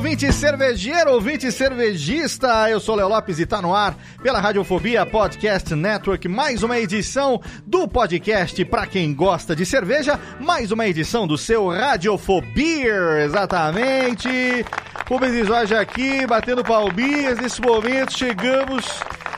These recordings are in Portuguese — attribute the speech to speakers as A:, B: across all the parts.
A: Ouvinte cervejeiro, ouvinte cervejista. Eu sou Léo Lopes e tá no ar pela Radiofobia Podcast Network. Mais uma edição do podcast para quem gosta de cerveja. Mais uma edição do seu Radiofobia. Exatamente. Rubens Jorge aqui, batendo palminhas. Nesse momento chegamos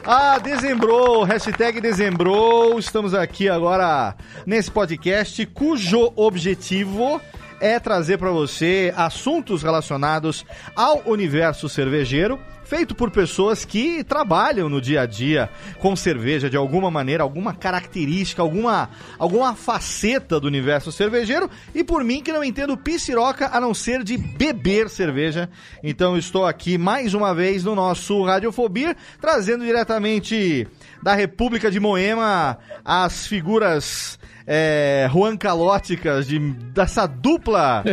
A: a dezembro, hashtag dezembro. Estamos aqui agora nesse podcast cujo objetivo é trazer para você assuntos relacionados ao universo cervejeiro, feito por pessoas que trabalham no dia a dia com cerveja de alguma maneira, alguma característica, alguma, alguma faceta do universo cervejeiro, e por mim que não entendo pisciroca a não ser de beber cerveja. Então estou aqui mais uma vez no nosso Radiofobia, trazendo diretamente da República de Moema as figuras é, Juan Calóticas, de, dessa dupla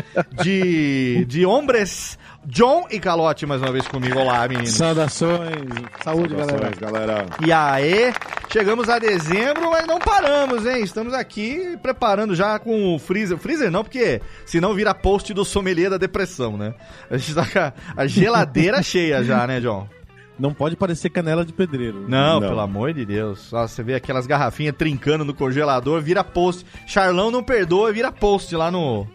A: de, de hombres. John e Calote mais uma vez comigo. Olá, meninos.
B: Saudações. Saúde, galera.
C: galera.
A: E aí, chegamos a dezembro, mas não paramos, hein? Estamos aqui preparando já com o freezer. Freezer não, porque senão vira post do sommelier da depressão, né? A gente tá com a geladeira cheia já, né, John?
B: Não pode parecer canela de pedreiro.
A: Não,
C: Não.
A: pelo amor de Deus. Ó, você vê aquelas garrafinhas trincando no congelador, vira post. Charlão não perdoa, vira post lá no.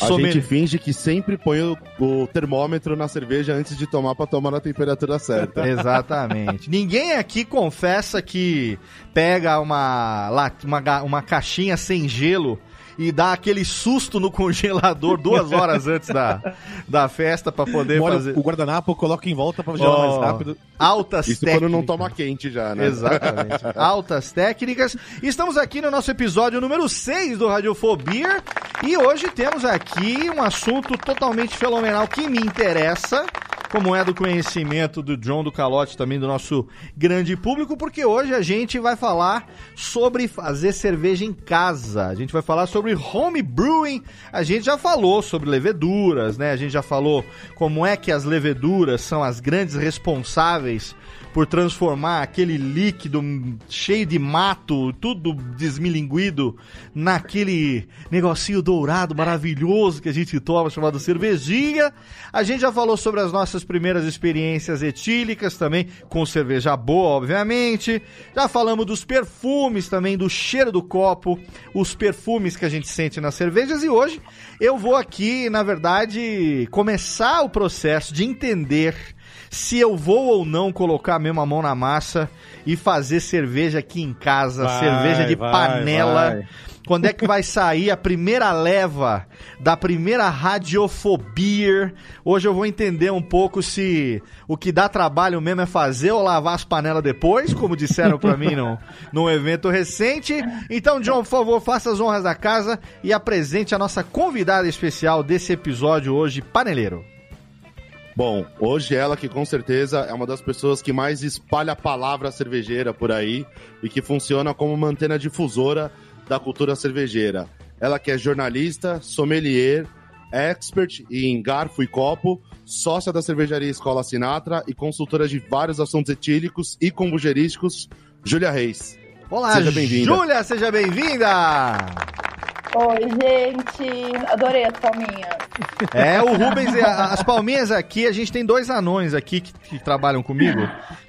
C: A gente finge que sempre põe o, o termômetro na cerveja antes de tomar pra tomar na temperatura certa.
A: Exatamente. Ninguém aqui confessa que pega uma, uma, uma caixinha sem gelo e dá aquele susto no congelador duas horas antes da, da festa pra poder
B: Molha
A: fazer.
B: o guardanapo, coloca em volta pra gelar
A: Ó,
B: mais rápido.
A: Altas
C: Isso
A: técnicas.
C: quando não toma quente já, né?
A: Exatamente. Altas técnicas. Estamos aqui no nosso episódio número 6 do Radiofobia e hoje temos aqui um assunto totalmente fenomenal que me interessa, como é do conhecimento do John do Calote, também do nosso grande público, porque hoje a gente vai falar sobre fazer cerveja em casa. A gente vai falar sobre home brewing. A gente já falou sobre leveduras, né? A gente já falou como é que as leveduras são as grandes responsáveis por transformar aquele líquido cheio de mato, tudo desmilinguido, naquele negocinho dourado maravilhoso que a gente toma chamado cervejinha. A gente já falou sobre as nossas primeiras experiências etílicas também, com cerveja boa, obviamente. Já falamos dos perfumes também, do cheiro do copo, os perfumes que a gente sente nas cervejas. E hoje eu vou aqui, na verdade, começar o processo de entender se eu vou ou não colocar mesmo a mão na massa e fazer cerveja aqui em casa,
B: Vai,
A: cerveja de
B: vai,
A: panela.
B: vai.
A: Quando é que vai sair a primeira leva da primeira radiofobia? Hoje eu vou entender um pouco se o que dá trabalho mesmo é fazer ou lavar as panelas depois, como disseram pra mim num, num evento recente. Então, John, por favor, faça as honras da casa e apresente a nossa convidada especial desse episódio hoje, paneleiro.
C: Bom, hoje ela que com certeza é uma das pessoas que mais espalha a palavra cervejeira por aí e que funciona como uma antena difusora da cultura cervejeira. Ela que é jornalista, sommelier, expert em garfo e copo, sócia da cervejaria Escola Sinatra e consultora de vários assuntos etílicos e kombujerísticos, Júlia Reis.
A: Olá,
C: Seja bem-vinda.
A: Júlia, seja bem-vinda!
D: Oi, gente. Adorei as palminhas.
A: É, o Rubens, as palminhas aqui, a gente tem dois anões aqui que, que trabalham comigo.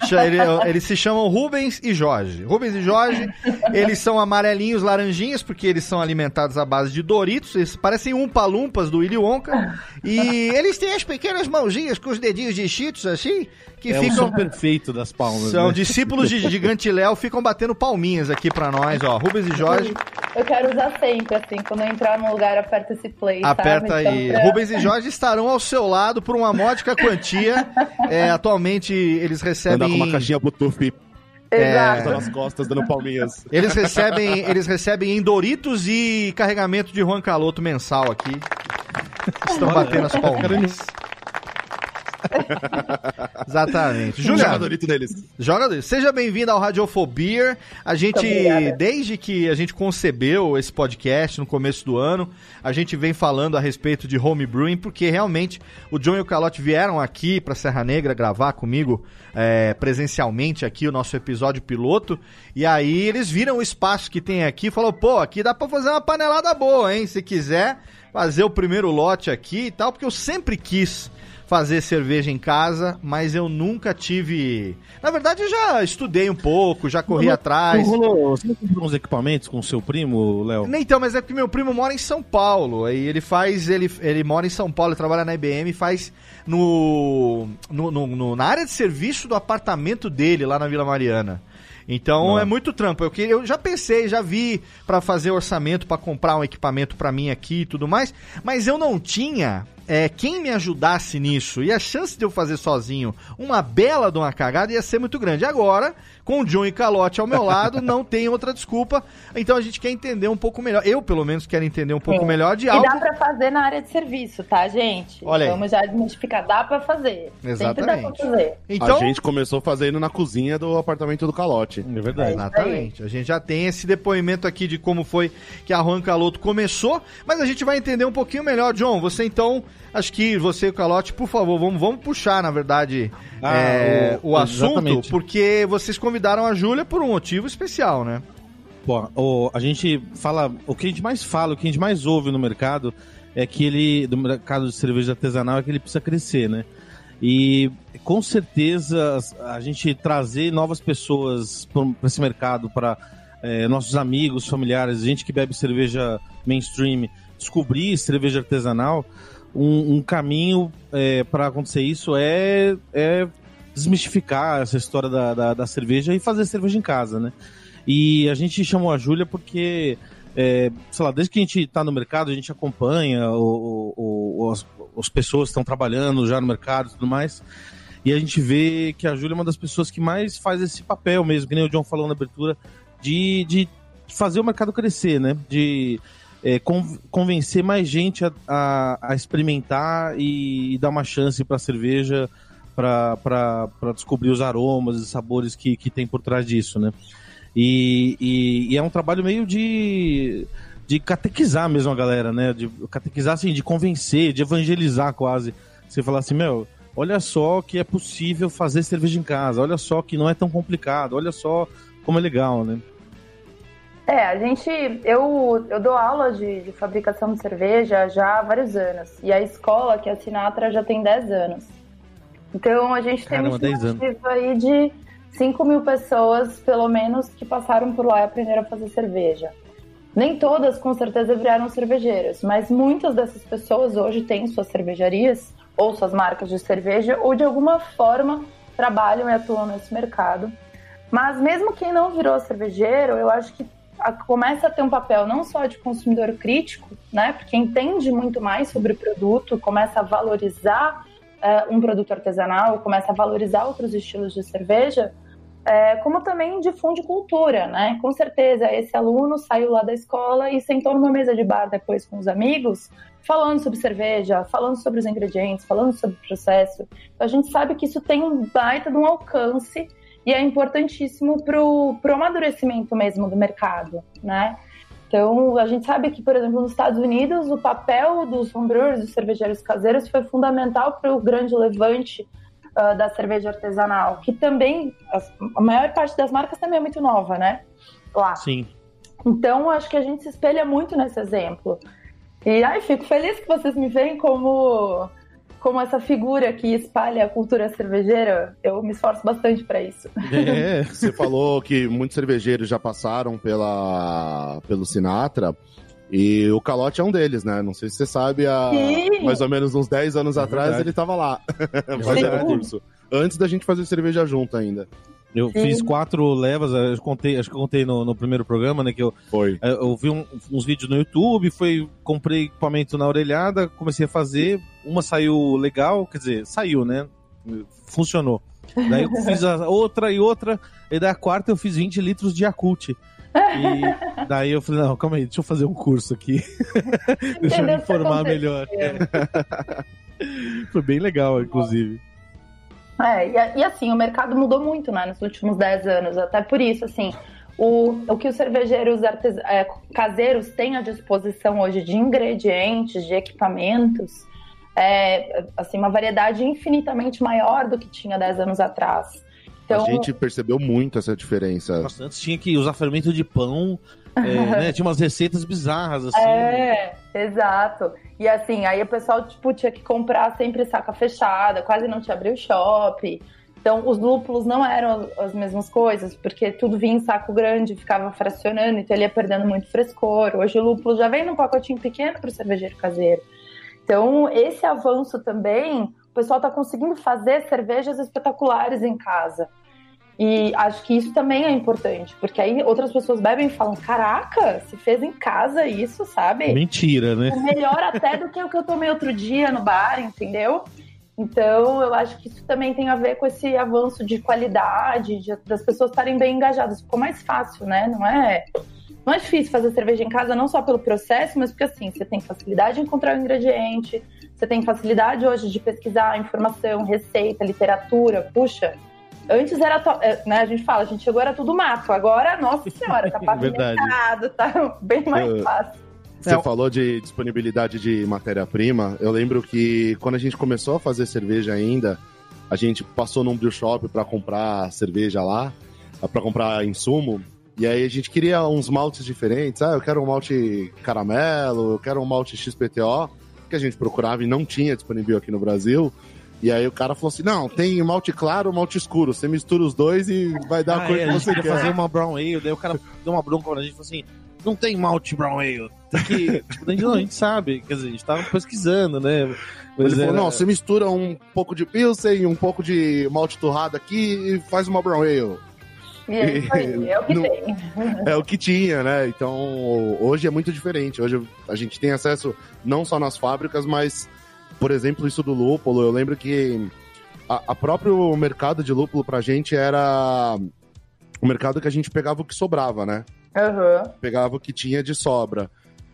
A: Cha- ele- Eles se chamam Rubens e Jorge. Rubens e Jorge, eles são amarelinhos, laranjinhas, porque eles são alimentados à base de Doritos. Eles parecem umpa-lumpas do Willy Wonka. E eles têm as pequenas mãozinhas com os dedinhos de cheetos, assim, que
B: é o
A: ficam...
B: som perfeito das palmas.
A: São
B: né?
A: discípulos de Gigante Léo, ficam batendo palminhas aqui pra nós, ó. Rubens e Jorge,
D: Eu quero usar sempre, assim, quando eu entrar num lugar, aperta esse play.
A: aperta
D: sabe?
A: aí.
D: Então, pra-
A: Rubens e Jorge estarão ao seu lado por uma módica quantia. É, atualmente eles
C: Andar
A: recebem.
C: com uma caixinha Bluetooth
D: Exato.
C: nas costas, dando palminhas.
A: Eles recebem, eles recebem em Doritos e carregamento de Juan Caloto mensal aqui. Estão batendo as palminhas. Exatamente.
C: Joga
A: Juliano,
C: Dorito neles.
A: Joga, seja bem-vindo ao Radiofobia. A gente, desde que a gente concebeu esse podcast no começo do ano, a gente vem falando a respeito de homebrewing, porque realmente o John e o Calote vieram aqui para Serra Negra gravar comigo é, presencialmente aqui o nosso episódio piloto. E aí eles viram o espaço que tem aqui e falaram: pô, aqui dá para fazer uma panelada boa, hein? Se quiser fazer o primeiro lote aqui e tal, porque eu sempre quis fazer cerveja em casa, mas eu nunca tive. Na verdade, eu já estudei um pouco, já corri
B: Não-
A: atrás.
B: Rolou- Você comprou uns equipamentos com o seu primo, Léo?
A: Então, mas é porque meu primo mora em São Paulo. Aí ele faz. Ele, ele mora em São Paulo, ele trabalha na IBM e faz no, no, no- no- na área de serviço do apartamento dele, lá na Vila Mariana. Então
B: Não.
A: é muito trampo. Eu, eu já pensei, já vi pra fazer orçamento pra comprar um equipamento pra mim aqui e tudo mais, mas eu não tinha é, quem me ajudasse nisso. E a chance de eu fazer sozinho uma bela de uma cagada ia ser muito grande. Agora, com o John e Calote ao meu lado, não tem outra desculpa. Então a gente quer entender um pouco melhor. Eu, pelo menos, quero entender um pouco
D: Sim.
A: melhor de
D: E
A: algo.
D: dá pra fazer na área de serviço, tá, gente?
A: Olha aí.
D: Vamos já identificar, dá pra fazer. Sempre dá pra
A: Exatamente.
D: fazer.
A: Então,
C: A gente começou fazendo na cozinha do apartamento do Calote.
B: É verdade.
A: Exatamente. A gente já tem esse depoimento aqui de como foi que a Juan Caloto começou, mas a gente vai entender um pouquinho melhor. John, você então, acho que você e o Calote, por favor, vamos, vamos puxar, na verdade,
B: Ah,
A: é, o,
B: o-
A: assunto,
B: exatamente.
A: porque vocês convidaram a Júlia por um motivo especial, né?
B: Pô, o- a gente fala. O que a gente mais fala, o que a gente mais ouve no mercado é que ele. Do mercado de cerveja artesanal é que ele precisa crescer, né? E com certeza a gente trazer novas pessoas para esse mercado, para nossos amigos, familiares, gente que bebe cerveja mainstream, descobrir cerveja artesanal, um, um caminho para acontecer isso é, é desmistificar essa história da, da, da cerveja e fazer cerveja em casa, né? E a gente chamou a Júlia porque, é, sei lá, desde que a gente está no mercado, a gente acompanha o, o, o- as, as pessoas que estão trabalhando já no mercado e tudo mais. E a gente vê que a Júlia é uma das pessoas que mais faz esse papel mesmo, que nem o John falou na abertura, de, de fazer o mercado crescer, né? De é, con- convencer mais gente a, a- a experimentar e, dar uma chance para a cerveja, para descobrir os aromas e sabores que, que tem por trás disso, né? E, e- e é um trabalho meio de, de catequizar mesmo a galera, né? De catequizar, assim, de convencer, de evangelizar quase. Você falar assim, meu, olha só que é possível fazer cerveja em casa, olha só que não é tão complicado, olha só como é legal, né?
D: É, a gente. Eu, eu dou aula de, de fabricação de cerveja já há vários anos. E a escola, que é a Sinatra, já tem 10 anos. Então a gente
B: Caramba,
D: tem
B: 10
D: uma estimativa aí de 5 mil pessoas, pelo menos, que passaram por lá e aprenderam a fazer cerveja. Nem todas, com certeza, viraram cervejeiras, mas muitas dessas pessoas hoje têm suas cervejarias ou suas marcas de cerveja, ou de alguma forma trabalham e atuam nesse mercado. Mas mesmo quem não virou cervejeiro, eu acho que começa a ter um papel não só de consumidor crítico, né? Porque entende muito mais sobre o produto, começa a valorizar eh, um produto artesanal, começa a valorizar outros estilos de cerveja, eh, como também difunde cultura, né? Com certeza, esse aluno saiu lá da escola e sentou numa mesa de bar depois com os amigos, falando sobre cerveja, falando sobre os ingredientes, falando sobre o processo. Então, a gente sabe que isso tem um baita de um alcance e é importantíssimo para o amadurecimento mesmo do mercado, né? Então, a gente sabe que, por exemplo, nos Estados Unidos, o papel dos homebrewers, dos cervejeiros caseiros, foi fundamental para o grande levante ah, da cerveja artesanal, que também, a maior parte das marcas também é muito nova, né? Lá.
B: Sim.
D: Então, acho que a gente se espelha muito nesse exemplo. E ai, fico feliz que vocês me veem como como essa figura que espalha a cultura cervejeira, eu me esforço bastante para isso.
C: É. Você falou que muitos cervejeiros já passaram pela, pelo Sinatra. E o Calote é um deles, né? Não sei se você sabe, há Sim. mais ou menos uns 10 anos é atrás ele estava lá, fazendo curso. Antes da gente fazer cerveja junto ainda.
B: Eu Sim. fiz quatro levas, eu contei, acho que eu contei no, no primeiro programa, né? Que eu,
C: Foi.
B: É, eu vi um, uns vídeos no YouTube, foi, comprei equipamento na orelhada, comecei a fazer, uma saiu legal, quer dizer, saiu, né? Funcionou. Daí eu fiz a outra e outra, e daí a quarta eu fiz 20 litros de Yakult. E daí eu falei, não, calma aí, deixa eu fazer um curso aqui. deixa eu me informar melhor. Foi bem legal, inclusive.
D: É, e, e, assim, o mercado mudou muito, né, nos últimos 10 anos. Até por isso, assim, o, o que os cervejeiros artes, é, caseiros têm à disposição hoje de ingredientes, de equipamentos, é assim, uma variedade infinitamente maior do que tinha 10 anos atrás.
C: Então... A gente percebeu muito essa diferença.
B: Nossa, antes tinha que usar fermento de pão, é, né? Tinha umas receitas bizarras, assim.
D: É, exato. E assim, aí o pessoal, tipo, tinha que comprar sempre saca fechada, quase não tinha abriu shopping. Então, os lúpulos não eram as mesmas coisas, porque tudo vinha em saco grande, ficava fracionando, então ele ia perdendo muito frescor. Hoje o lúpulo já vem num pacotinho pequeno para o cervejeiro caseiro. Então, esse avanço também, o pessoal está conseguindo fazer cervejas espetaculares em casa. E acho que isso também é importante, porque aí outras pessoas bebem e falam: Caraca, se fez em casa isso, sabe?
B: Mentira, né?
D: Melhor até do que o que eu tomei outro dia no bar, entendeu? Então, eu acho que isso também tem a ver com esse avanço de qualidade, de, das pessoas estarem bem engajadas. Ficou mais fácil, né? Não é, não é difícil fazer cerveja em casa, não só pelo processo, mas porque assim, você tem facilidade de encontrar o ingrediente, você tem facilidade hoje de pesquisar informação, receita, literatura. Puxa, Antes era, é, né, a gente fala, a gente chegou, era tudo mato. Agora, nossa senhora, tá pavimentado, tá bem mais fácil.
C: Você é. falou de disponibilidade de matéria-prima. Eu lembro que quando a gente começou a fazer cerveja ainda, a gente passou num brew shop para comprar cerveja lá, para comprar insumo. E aí a gente queria uns maltes diferentes. Ah, eu quero um malte caramelo, eu quero um malte XPTO, que a gente procurava e não tinha disponível aqui no Brasil. E aí o cara falou assim: não, tem malte claro malte escuro. Você mistura os dois e vai dar ah, a cor é, que você quer.
B: fazer uma brown ale, daí o cara deu uma bronca pra gente e falou assim: não tem malte brown ale. Tem que. tipo, a, gente, não, a gente sabe, quer dizer, a gente tava pesquisando, né?
C: Mas ele era... falou: não, você mistura um pouco de pilsen, um pouco de malte torrado aqui e faz uma brown ale.
D: E é, aí, é o que tem.
C: É o que tinha, né? Então, hoje é muito diferente. Hoje a gente tem acesso não só nas fábricas, mas por exemplo, isso do lúpulo, eu lembro que a, a próprio mercado de lúpulo pra gente era o mercado que a gente pegava o que sobrava, né?
D: Uhum.
C: Pegava o que tinha de sobra.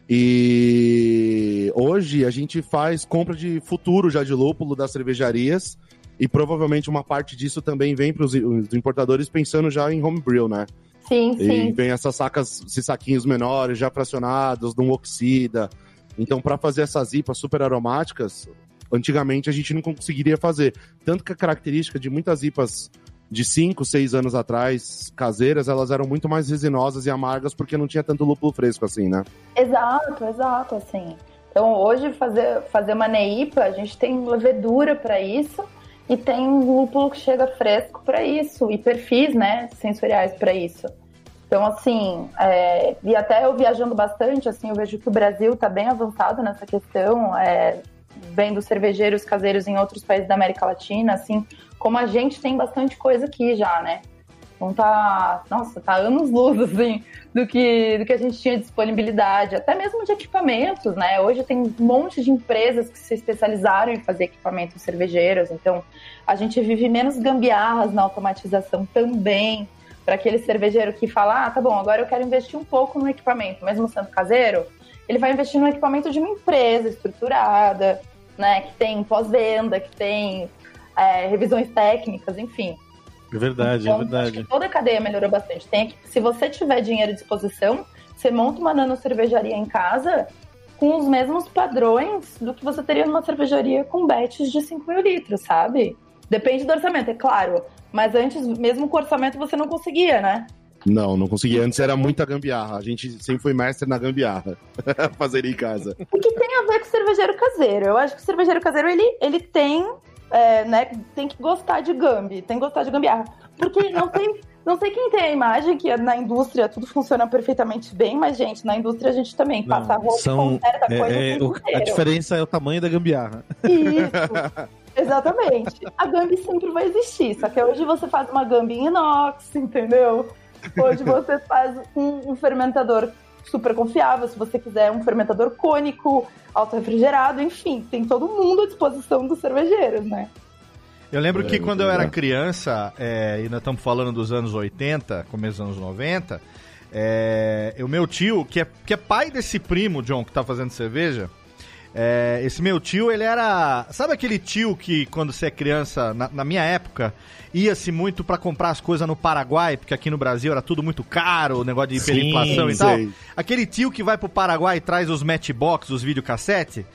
C: E hoje a gente faz compra de futuro já de lúpulo das cervejarias e provavelmente uma parte disso também vem para os importadores pensando já em homebrew, né?
D: Sim, sim.
C: E vem essas sacas, esses saquinhos menores, já fracionados, não oxida. Então, para fazer essas IPAs super aromáticas, antigamente a gente não conseguiria fazer. Tanto que a característica de muitas IPAs de 5, 6 anos atrás, caseiras, elas eram muito mais resinosas e amargas porque não tinha tanto lúpulo fresco assim, né?
D: Exato, exato, assim. Então, hoje, fazer, fazer uma NEIPA, a gente tem levedura para isso e tem um lúpulo que chega fresco para isso e perfis, né, sensoriais para isso. Então, assim, é, e até eu viajando bastante, assim, eu vejo que o Brasil está bem avançado nessa questão, é, vendo cervejeiros caseiros em outros países da América Latina, assim, como a gente tem bastante coisa aqui já, né? Então tá, nossa, tá anos luz, assim, do que, do que a gente tinha disponibilidade, até mesmo de equipamentos, né? Hoje tem um monte de empresas que se especializaram em fazer equipamentos cervejeiros, então a gente vive menos gambiarras na automatização também, para aquele cervejeiro que fala, ah, tá bom, agora eu quero investir um pouco no equipamento, mesmo sendo caseiro, ele vai investir no equipamento de uma empresa estruturada, né, que tem pós-venda, que tem é, revisões técnicas, enfim.
B: É verdade, é então, é verdade.
D: toda a cadeia melhorou bastante. Tem que, se você tiver dinheiro à disposição, você monta uma nano cervejaria em casa com os mesmos padrões do que você teria numa cervejaria com bets de 5 mil litros, sabe? Depende do orçamento, é claro. Mas antes, mesmo com orçamento, você não conseguia, né?
C: Não, não consegui. Antes era muita gambiarra. A gente sempre foi mestre na gambiarra. Fazer em casa.
D: O que tem a ver com o cervejeiro caseiro? Eu acho que o cervejeiro caseiro, ele, ele tem, é, né, tem que gostar de gambi, tem que gostar de gambiarra. Porque não tem... Não sei quem tem a imagem que na indústria tudo funciona perfeitamente bem, mas, gente, na indústria a gente também
B: Não,
D: passa roupa,
B: são,
D: conserta
B: é,
D: coisa
B: é,
D: o
B: a diferença é o tamanho da gambiarra.
D: Isso, exatamente. A Gambi sempre vai existir, só que hoje você faz uma Gambi em inox, entendeu? Hoje você faz um, um fermentador super confiável, se você quiser um fermentador cônico, auto-refrigerado, enfim, tem todo mundo à disposição dos cervejeiros, né?
A: Eu lembro
C: É,
A: que
C: muito
A: quando eu era criança, é, e nós estamos falando dos anos 80, começo dos anos 90, é, o meu tio, que é, que é pai desse primo, John, que tá fazendo cerveja, é, esse meu tio, ele era. Sabe aquele tio que, quando você é criança, na, na minha época, ia-se muito pra comprar as coisas no Paraguai, porque aqui no Brasil era tudo muito caro, o negócio de hiperinflação
C: Sim,
A: e tal.
C: sei.
A: Aquele tio que vai pro Paraguai e traz os matchbox, os videocassete.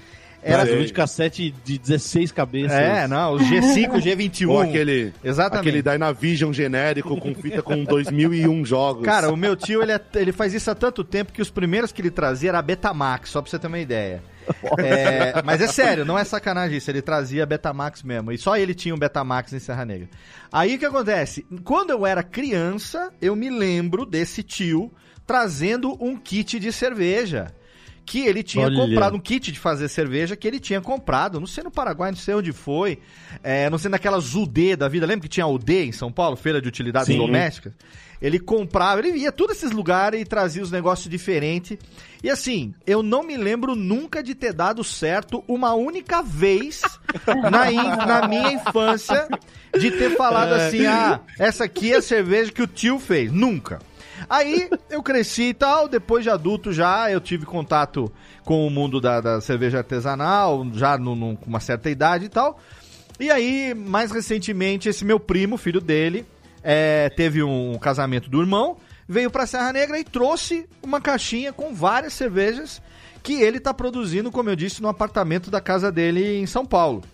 B: Era um de cassete de 16 cabeças.
A: É, não, os G5, G21.
C: Ou aquele,
A: Exatamente.
C: aquele Dynavision genérico com fita com 2001 jogos.
A: Cara, o meu tio, ele, é- ele faz isso há tanto tempo que os primeiros que ele trazia era a Betamax, só pra você ter uma ideia. É, mas é sério, não é sacanagem isso, ele trazia Betamax mesmo. E só ele tinha um Betamax em Serra Negra. Aí o que acontece? Quando eu era criança, eu me lembro desse tio trazendo um kit de cerveja. Que ele tinha
B: Olha.
A: comprado, um kit de fazer cerveja que ele tinha comprado, não sei no Paraguai, não sei onde foi, é, não sei naquelas UD da vida, lembra que tinha UD em São Paulo, Feira de Utilidades
B: Sim.
A: Domésticas? Ele comprava, ele ia todos esses lugares e trazia os negócios diferentes. E assim, eu não me lembro nunca de ter dado certo uma única vez na, in- na minha infância de ter falado assim: ah, essa aqui é a cerveja que o tio fez. Nunca. Aí eu cresci e tal, depois de adulto já eu tive contato com o mundo da, da cerveja artesanal, já com uma certa idade e tal. E aí, mais recentemente, esse meu primo, filho dele, é, teve um casamento do irmão, veio pra Serra Negra e trouxe uma caixinha com várias cervejas que ele tá produzindo, como eu disse, no apartamento da casa dele em São Paulo.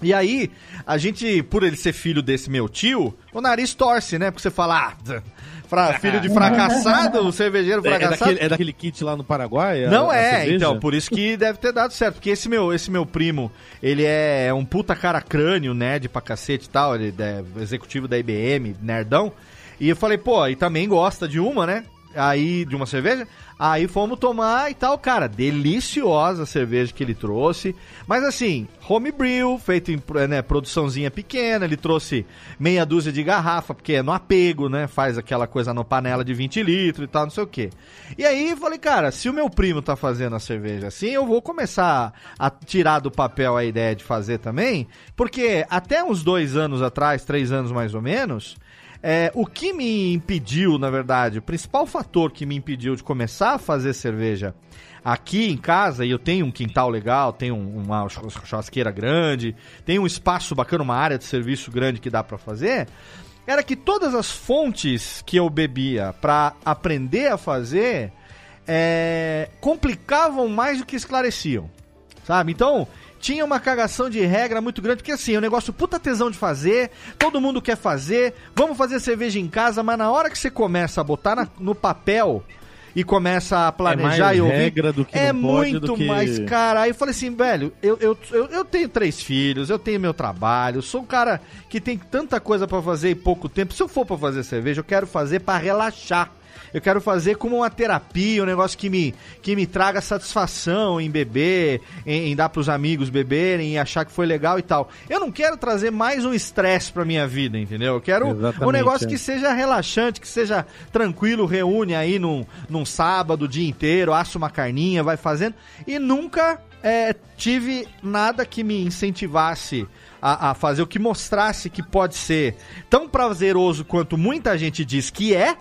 A: E aí, a gente, por ele ser filho desse meu tio, o nariz torce, né? Porque você fala, ah, fra- filho de fracassado, o cervejeiro
B: É, é
A: fracassado.
B: daquele, é daquele kit lá no Paraguai? a-
A: Não
B: a
A: é,
B: cerveja?
A: então, por isso que deve ter dado certo. Porque esse meu, esse meu primo, ele é um puta cara crânio, nerd pra cacete e tal. Ele é executivo da IBM, nerdão. E eu falei, pô, e também gosta de uma, né? Aí, de uma cerveja. Aí fomos tomar e tal, cara. Deliciosa a cerveja que ele trouxe. Mas assim, homebrew, feito em né, produçãozinha pequena. Ele trouxe meia dúzia de garrafa, porque é no apego, né? Faz aquela coisa no panela de 20 litros e tal, não sei o quê. E aí falei, cara, se o meu primo tá fazendo a cerveja assim, eu vou começar a tirar do papel a ideia de fazer também. Porque até uns dois anos atrás, três anos mais ou menos. É, o que me impediu, na verdade, o principal fator que me impediu de começar a fazer cerveja aqui em casa, e eu tenho um quintal legal, tenho um- uma chu- churrasqueira grande, tenho um espaço bacana, uma área de serviço grande que dá pra fazer, era que todas as fontes que eu bebia pra aprender a fazer é, complicavam mais do que esclareciam. Sabe? Então, tinha uma cagação de regra muito grande, porque assim, é um negócio puta tesão de fazer, todo mundo quer fazer, vamos fazer cerveja em casa, mas na hora que você começa a botar na- no papel e começa a planejar
B: É
A: e ouvir.
B: regra do que
A: é muito
B: que-
A: mais, cara. Aí eu falei assim, velho, eu, eu, eu, eu tenho três filhos, eu tenho meu trabalho, sou um cara que tem tanta coisa pra fazer em pouco tempo. Se eu for pra fazer cerveja, eu quero fazer pra relaxar. Eu quero fazer como uma terapia, um negócio que me, que me traga satisfação em beber, em, em dar pros amigos beberem, em achar que foi legal e tal. Eu não quero trazer mais um estresse pra minha vida, entendeu? Eu quero um
B: Exatamente,
A: negócio
B: é.
A: que seja relaxante, que seja tranquilo, reúne aí num, num sábado o dia inteiro, assa uma carninha, vai fazendo. E nunca é, tive nada que me incentivasse a, a fazer o que mostrasse que pode ser tão prazeroso quanto muita gente diz que é,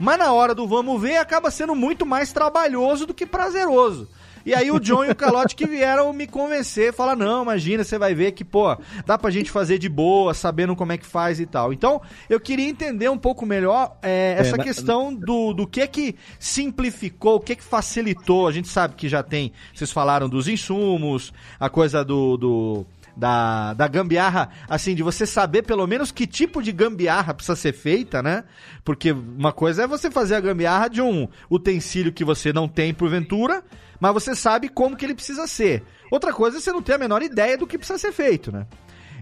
A: mas na hora do vamos ver acaba sendo muito mais trabalhoso do que prazeroso. E aí o John e o Calote que vieram me convencer, falar, não, imagina, você vai ver que, pô, dá pra gente fazer de boa, sabendo como é que faz e tal. Então, eu queria entender um pouco melhor é, essa
B: na-
A: questão do, do que que simplificou, o que que facilitou. A gente sabe que já tem, vocês falaram dos insumos, a coisa do... do da, da gambiarra, assim, de você saber pelo menos que tipo de gambiarra precisa ser feita, né? Porque uma coisa é você fazer a gambiarra de um utensílio que você não tem porventura, mas você sabe como que ele precisa ser. Outra coisa é você não ter a menor ideia do que precisa ser feito, né?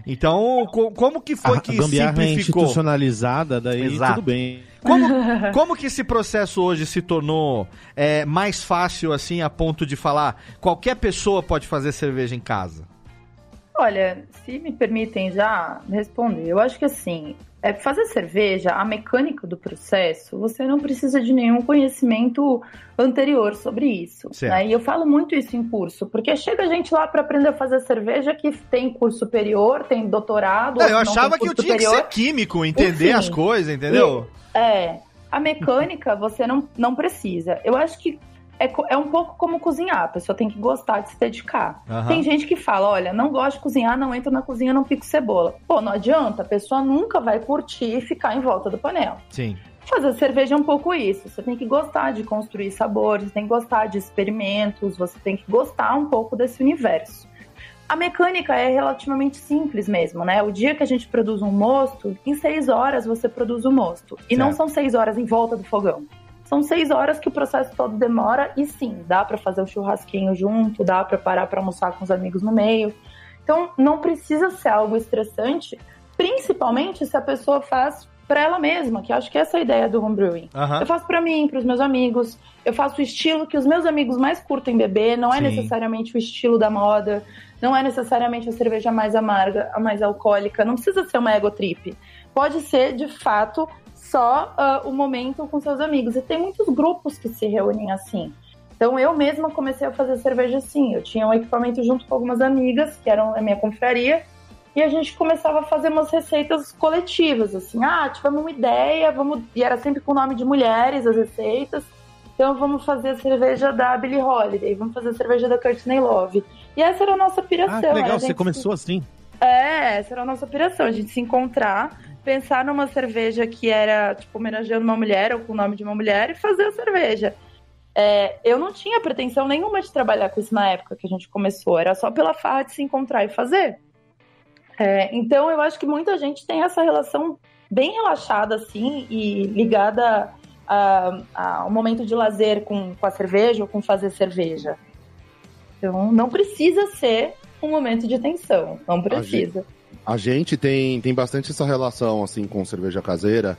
A: Então, co como que foi
B: a
A: que
B: gambiarra é
A: simplificou?
B: institucionalizada, daí
A: Exato.
B: tudo bem.
A: Como, como que esse processo hoje se tornou é, mais fácil, assim, a ponto de falar qualquer pessoa pode fazer cerveja em casa?
D: Olha, se me permitem já responder, eu acho que assim, é, fazer cerveja, a mecânica do processo, você não precisa de nenhum conhecimento anterior sobre isso. Né? E eu falo muito isso em curso, porque chega gente lá para aprender a fazer cerveja que tem curso superior, tem doutorado.
A: Não, eu
D: não
A: achava que eu tinha que
D: superior.
A: ser químico, entender
D: Enfim.
A: as coisas, entendeu?
D: É, a mecânica você não, não precisa. Eu acho que é, é um pouco como cozinhar, a pessoa tem que gostar de se dedicar.
A: Aham.
D: Tem gente que fala, olha, não gosto de cozinhar, não entro na cozinha, não pico cebola. Pô, não adianta, a pessoa nunca vai curtir e ficar em volta do panela.
A: Sim.
D: Fazer cerveja é um pouco isso. Você tem que gostar de construir sabores, você tem que gostar de experimentos, você tem que gostar um pouco desse universo. A mecânica é relativamente simples mesmo, né? O dia que a gente produz um mosto, em seis horas você produz o mosto. E não
A: Certo.
D: são seis horas em volta do fogão. São seis horas que o processo todo demora e sim, dá para fazer o churrasquinho junto, dá para parar para almoçar com os amigos no meio. Então, não precisa ser algo estressante, principalmente se a pessoa faz para ela mesma, que eu acho que essa é a ideia do homebrewing.
A: Aham.
D: Eu faço para mim, para os meus amigos. Eu faço o estilo que os meus amigos mais curtem beber. Não é
A: Sim.
D: necessariamente o estilo da moda. Não é necessariamente a cerveja mais amarga, a mais alcoólica. Não precisa ser uma ego trip. Pode ser, de fato, só ah, o momento com seus amigos. E tem muitos grupos que se reúnem assim. Então eu mesma comecei a fazer cerveja assim. Eu tinha um equipamento junto com algumas amigas, que eram a minha confraria, e a gente começava a fazer umas receitas coletivas, assim, ah, tivemos uma ideia, vamos. E era sempre com o nome de mulheres as receitas. Então vamos fazer a cerveja da Billie Holiday, vamos fazer a cerveja da Courtney Love. E essa era a nossa piração.
B: Ah, legal,
D: a
B: você começou assim.
D: é, essa era a nossa operação, a gente se encontrar, pensar numa cerveja que era, tipo, homenageando uma mulher ou com o nome de uma mulher e fazer a cerveja. É, eu não tinha pretensão nenhuma de trabalhar com isso na época que a gente começou, era só pela farra de se encontrar e fazer. É, então eu acho que muita gente tem essa relação bem relaxada, assim, e ligada a- a- momento de lazer com, com a cerveja ou com fazer cerveja. Então não precisa ser um momento de tensão, não precisa.
C: A gente tem, tem bastante essa relação, assim, com cerveja caseira,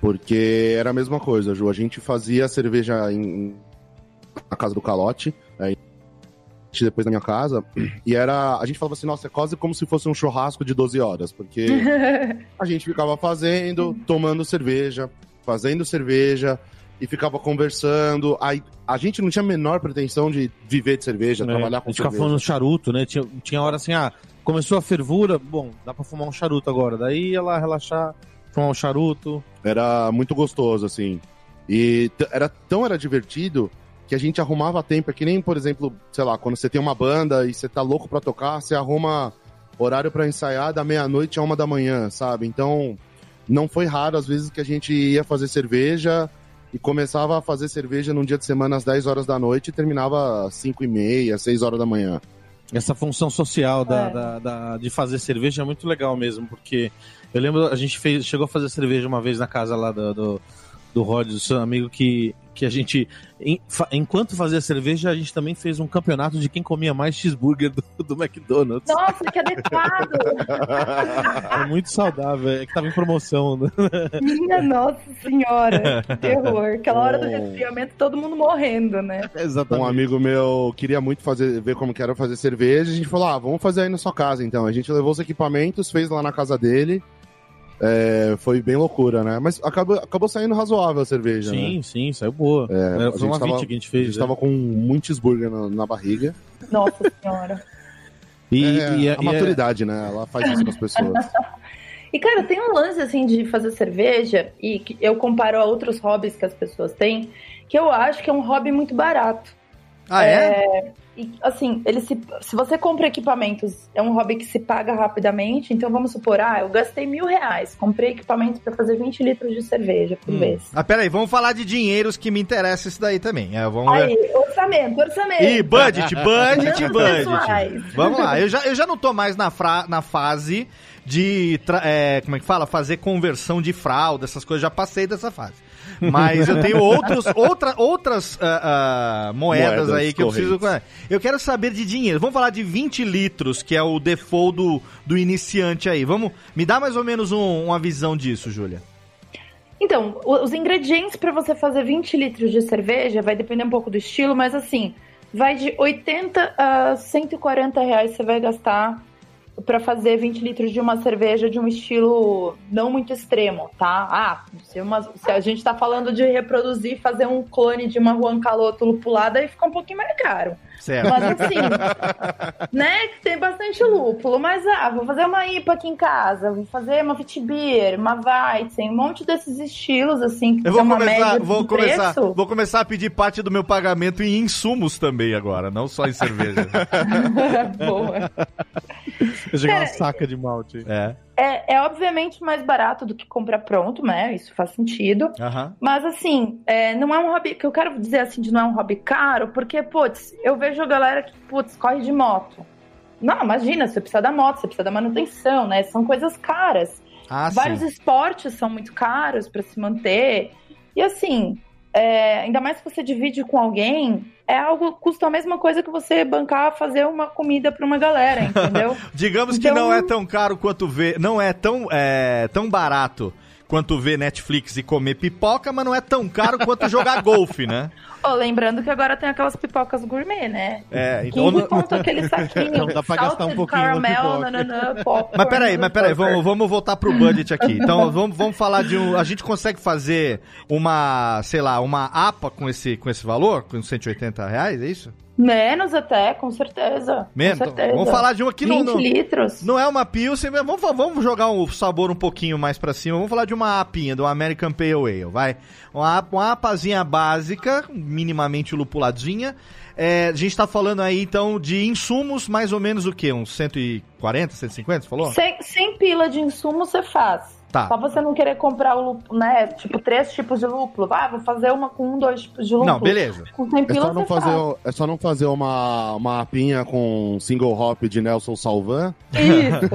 C: porque era a mesma coisa, Ju. A gente fazia cerveja em, na casa do Calote, aí depois na minha casa, e era. A gente falava assim, nossa, é quase como se fosse um churrasco de 12 horas, porque a gente ficava fazendo, tomando cerveja, fazendo cerveja e ficava conversando. Aí a gente não tinha a menor pretensão de viver de cerveja, trabalhar
B: É,
C: com
B: a gente ficava
C: cerveja.
B: falando charuto, né? Tinha, tinha hora assim, ah, começou a fervura, bom, dá pra fumar um charuto agora. Daí lá relaxar, fumar um charuto.
C: Era muito gostoso, assim. E era tão era divertido que a gente arrumava tempo. É que nem, por exemplo, sei lá, quando você tem uma banda e você tá louco pra tocar, você arruma horário pra ensaiar da meia-noite a uma da manhã, sabe? Então, não foi raro, às vezes, que a gente ia fazer cerveja e começava a fazer cerveja num dia de semana às 10 horas da noite e terminava às 5 e meia, 6 horas da manhã.
B: Essa função social da,
D: É.
B: da- da- de fazer cerveja é muito legal mesmo, porque eu lembro, a gente fez, chegou a fazer cerveja uma vez na casa lá do, do, do Rod, do seu amigo, que, que a gente, em- fa- enquanto fazia cerveja, a gente também fez um campeonato de quem comia mais cheeseburger do, do McDonald's.
D: Nossa, que adequado!
B: É muito saudável, é que tava em promoção, né?
D: Minha nossa senhora, que terror. Aquela hora do
C: Oh.
D: resfriamento, todo mundo morrendo, né?
B: Exatamente.
C: Um amigo meu queria muito fazer, ver como que era fazer cerveja. A gente falou, ah, vamos fazer aí na sua casa, então. A gente levou os equipamentos, fez lá na casa dele. É, foi bem loucura, né? Mas acabou, acabou saindo razoável a cerveja, né?
B: Sim, sim, saiu boa.
C: É, a
B: Foi
C: gente
B: uma
C: tava-
B: 20 que a gente
C: A
B: fez.
C: gente
B: né?
C: tava com muito cheeseburger na, na barriga.
D: Nossa senhora.
B: E,
C: é,
B: e-
C: a
B: e-
C: maturidade, né? Ela faz isso com as pessoas.
D: E, cara, tem um lance, assim, de fazer cerveja, e eu comparo a outros hobbies que as pessoas têm, que eu acho que é um hobby muito barato.
A: Ah, é?
D: E, assim, ele se, se você compra equipamentos, é um hobby que se paga rapidamente. Então, vamos supor, ah, eu gastei mil reais, comprei equipamento para fazer 20 litros de cerveja por
A: Hum.
D: vez.
A: Ah, peraí, vamos falar de dinheiros que me interessa isso daí também. É, vamos.
D: Aí, orçamento. orçamento.
A: E budget, budget, budget. Vamos lá, eu já, eu já não tô mais na, fra, na fase de, é, como é que fala? Fazer conversão de fralda, essas coisas, já passei dessa fase. Mas eu tenho outros, outra, outras ah, ah, moedas,
C: Moedas
A: aí que eu preciso...
C: correntes.
A: Eu quero saber de dinheiro. Vamos falar de 20 litros, que é o default do, do iniciante aí. Vamos, me dá mais ou menos um- uma visão disso, Júlia.
D: Então, os ingredientes para você fazer 20 litros de cerveja vai depender um pouco do estilo, mas assim, vai de 80 a 140 reais você vai gastar para fazer 20 litros de uma cerveja de um estilo não muito extremo, tá? Ah, se, uma- se a gente tá falando de reproduzir, fazer um clone de uma Juan Caloto lupulada, aí fica um pouquinho mais caro.
A: Certo.
D: Mas assim, né, que tem bastante lúpulo. Mas, ah, vou fazer uma IPA aqui em casa, vou fazer uma Vitibir, uma Weizen, um monte desses estilos, assim, que
A: Eu vou
D: uma
A: começar, vou começar,
D: preço.
A: vou começar a pedir parte do meu pagamento em insumos também agora, não só em cerveja.
D: Boa.
B: Eu cheguei uma
D: Cara,
B: saca de malte.
A: é.
D: É, é obviamente mais barato do que comprar pronto, né? Isso faz sentido. Mas assim, é, não é um hobby. que eu quero dizer assim de não é um hobby caro, porque, putz, eu vejo a galera que, putz, corre de moto. Não, imagina, você precisa da moto, você precisa da manutenção, né? São coisas caras.
A: Ah,
D: Vários
A: sim.
D: esportes são muito caros para se manter. E assim, é, ainda mais se você divide com alguém, é algo custa a mesma coisa que você bancar fazer uma comida para uma galera, entendeu?
A: Digamos que
D: Então-
A: não é tão caro quanto ver, não é tão, é, tão barato quanto ver Netflix e comer pipoca, mas não é tão caro quanto jogar golfe, né?
D: Ó, lembrando que agora tem aquelas pipocas gourmet, né?
A: É, então...
D: 15 conto aquele saquinho.
B: Então dá pra gastar um pouquinho na
D: caramel, nananã, popcorn,
A: Mas peraí, mas peraí, vamos, vamos voltar pro budget aqui. Então vamos, vamos falar de um. A gente consegue fazer uma, sei lá, uma APA com esse, com esse valor? Com 180 reais, é isso?
D: Menos até, com certeza.
A: Menos?
D: Com certeza.
A: Vamos falar de um aqui
D: 20
A: no. no-
D: litros.
A: Não é uma Pilsen, mas vamos, vamos jogar o sabor um pouquinho mais pra cima. Vamos falar de uma apinha, do American Pale Ale, vai. Uma, uma apazinha básica, minimamente lupuladinha. É, a gente tá falando aí, então, de insumos, mais ou menos o quê? Uns 140, 150, você falou?
D: Sem, sem pila de insumo você faz.
A: Tá.
D: Só você não querer comprar o lúpulo, né? Tipo, três tipos de lúpulo. Ah, vou fazer uma com um, dois tipos de lúpulo.
A: Não, beleza.
D: Com 100
C: É só, não fazer,
D: faz.
C: é só não fazer uma, uma apinha com single hop de Nelson Salvan.
D: Isso.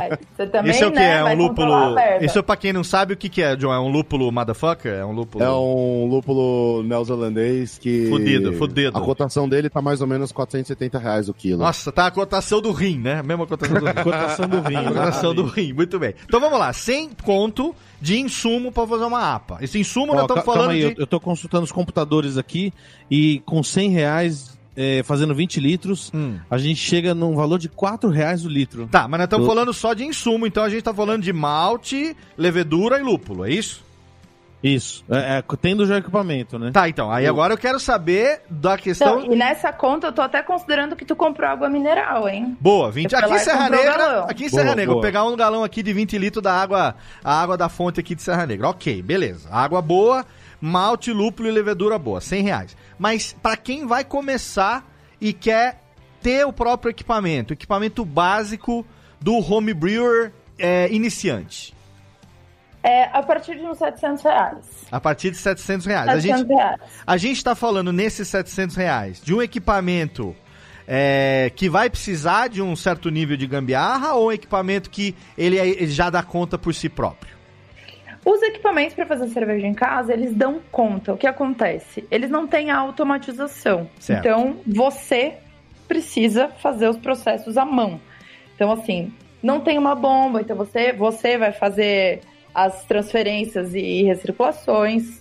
D: Aí, você também,
A: Isso é o que?
D: né,
A: É um lúpulo.
D: a.
A: Isso é pra quem não sabe o que, que é, John. É um lúpulo motherfucker? É um lúpulo.
C: É um lúpulo neozelandês que.
A: Fudido, fudido.
C: A cotação dele tá mais ou menos 470 reais o quilo.
A: Nossa, tá a cotação do rim, né? Mesma cotação do rim.
B: Cotação do vinho.
A: A cotação do rim, muito bem. Então vamos lá, 100 conto de insumo pra fazer uma APA. Esse insumo nós estamos falando
B: aí,
A: de...
B: eu, tô consultando os computadores aqui e com 100 reais é, fazendo 20 litros,
A: Hum.
B: a gente chega num valor de 4 reais o litro.
A: Tá, mas nós estamos
B: Eu-
A: falando só de insumo, então a gente tá falando de malte, levedura e lúpulo, é isso?
B: Isso. É, é, tendo já o equipamento, né?
A: Tá, então, aí agora eu quero saber da questão...
D: Então, e nessa conta eu tô até considerando que tu comprou água mineral, hein?
A: Boa, 20.
D: Você foi
A: Aqui em Serra Negra, aqui em
B: Boa,
A: Serra Negra, vou pegar um galão aqui de 20 litros da água, a água da fonte aqui de Serra Negra. Ok, beleza. Água boa, malte, lúpulo e levedura boa, 100 reais. Mas pra quem vai começar e quer ter o próprio equipamento, equipamento básico do home brewer é, iniciante,
D: É a partir de uns 700 reais.
A: a partir de 700 reais. A
D: 700
A: gente,
D: reais.
A: a gente tá falando nesses 700 reais de um equipamento é, que vai precisar de um certo nível de gambiarra ou um equipamento que ele, é- ele já dá conta por si próprio?
D: Os equipamentos para fazer cerveja em casa, eles dão conta. O que acontece? Eles não têm a automatização.
A: Certo.
D: Então, você precisa fazer os processos à mão. Então, assim, não tem uma bomba, então você, você vai fazer as transferências e recirculações.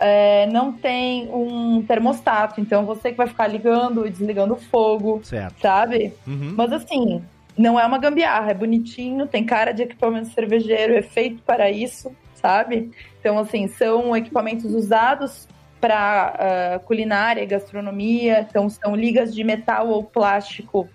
D: É, não tem um termostato, então você que vai ficar ligando e desligando o fogo,
A: Certo.
D: sabe?
A: Uhum.
D: Mas assim, não é uma gambiarra, é bonitinho, tem cara de equipamento cervejeiro, é feito para isso, sabe? Então, assim, são equipamentos usados para culinária e gastronomia, então são ligas de metal ou plástico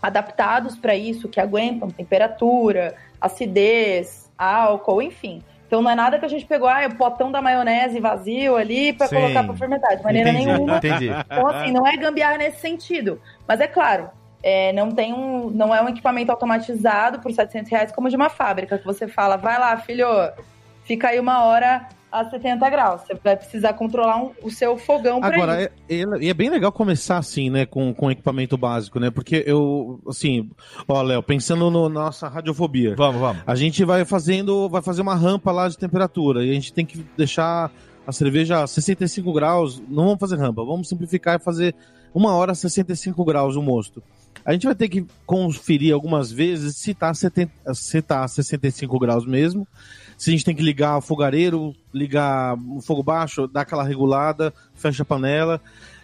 D: adaptados para isso, que aguentam temperatura, acidez, álcool, enfim. Então não é nada que a gente pegou, ah, o potão da maionese vazio ali para colocar para fermentar, de maneira
A: entendi,
D: nenhuma.
A: entendi.
D: Então, assim, não é gambiarra nesse sentido. Mas é claro, é, não tem um, não é um equipamento automatizado por 700 reais como de uma fábrica, que você fala, vai lá, filho, fica aí uma hora a 70 graus. Você vai precisar controlar um, o seu fogão para
B: Agora, é, é, é, bem legal começar assim, né, com, com equipamento básico, né? Porque eu, assim, ó, Léo, pensando no, na nossa radiofobia.
A: Vamos, vamos.
B: A gente vai fazendo, vai fazer uma rampa lá de temperatura e a gente tem que deixar a cerveja a 65 graus. Não vamos fazer rampa, vamos simplificar e fazer uma hora a 65 graus o mosto. A gente vai ter que conferir algumas vezes se tá, 70, se tá a 65 graus mesmo se a gente tem que ligar o fogareiro, ligar o fogo baixo, dar aquela regulada, fecha a panela.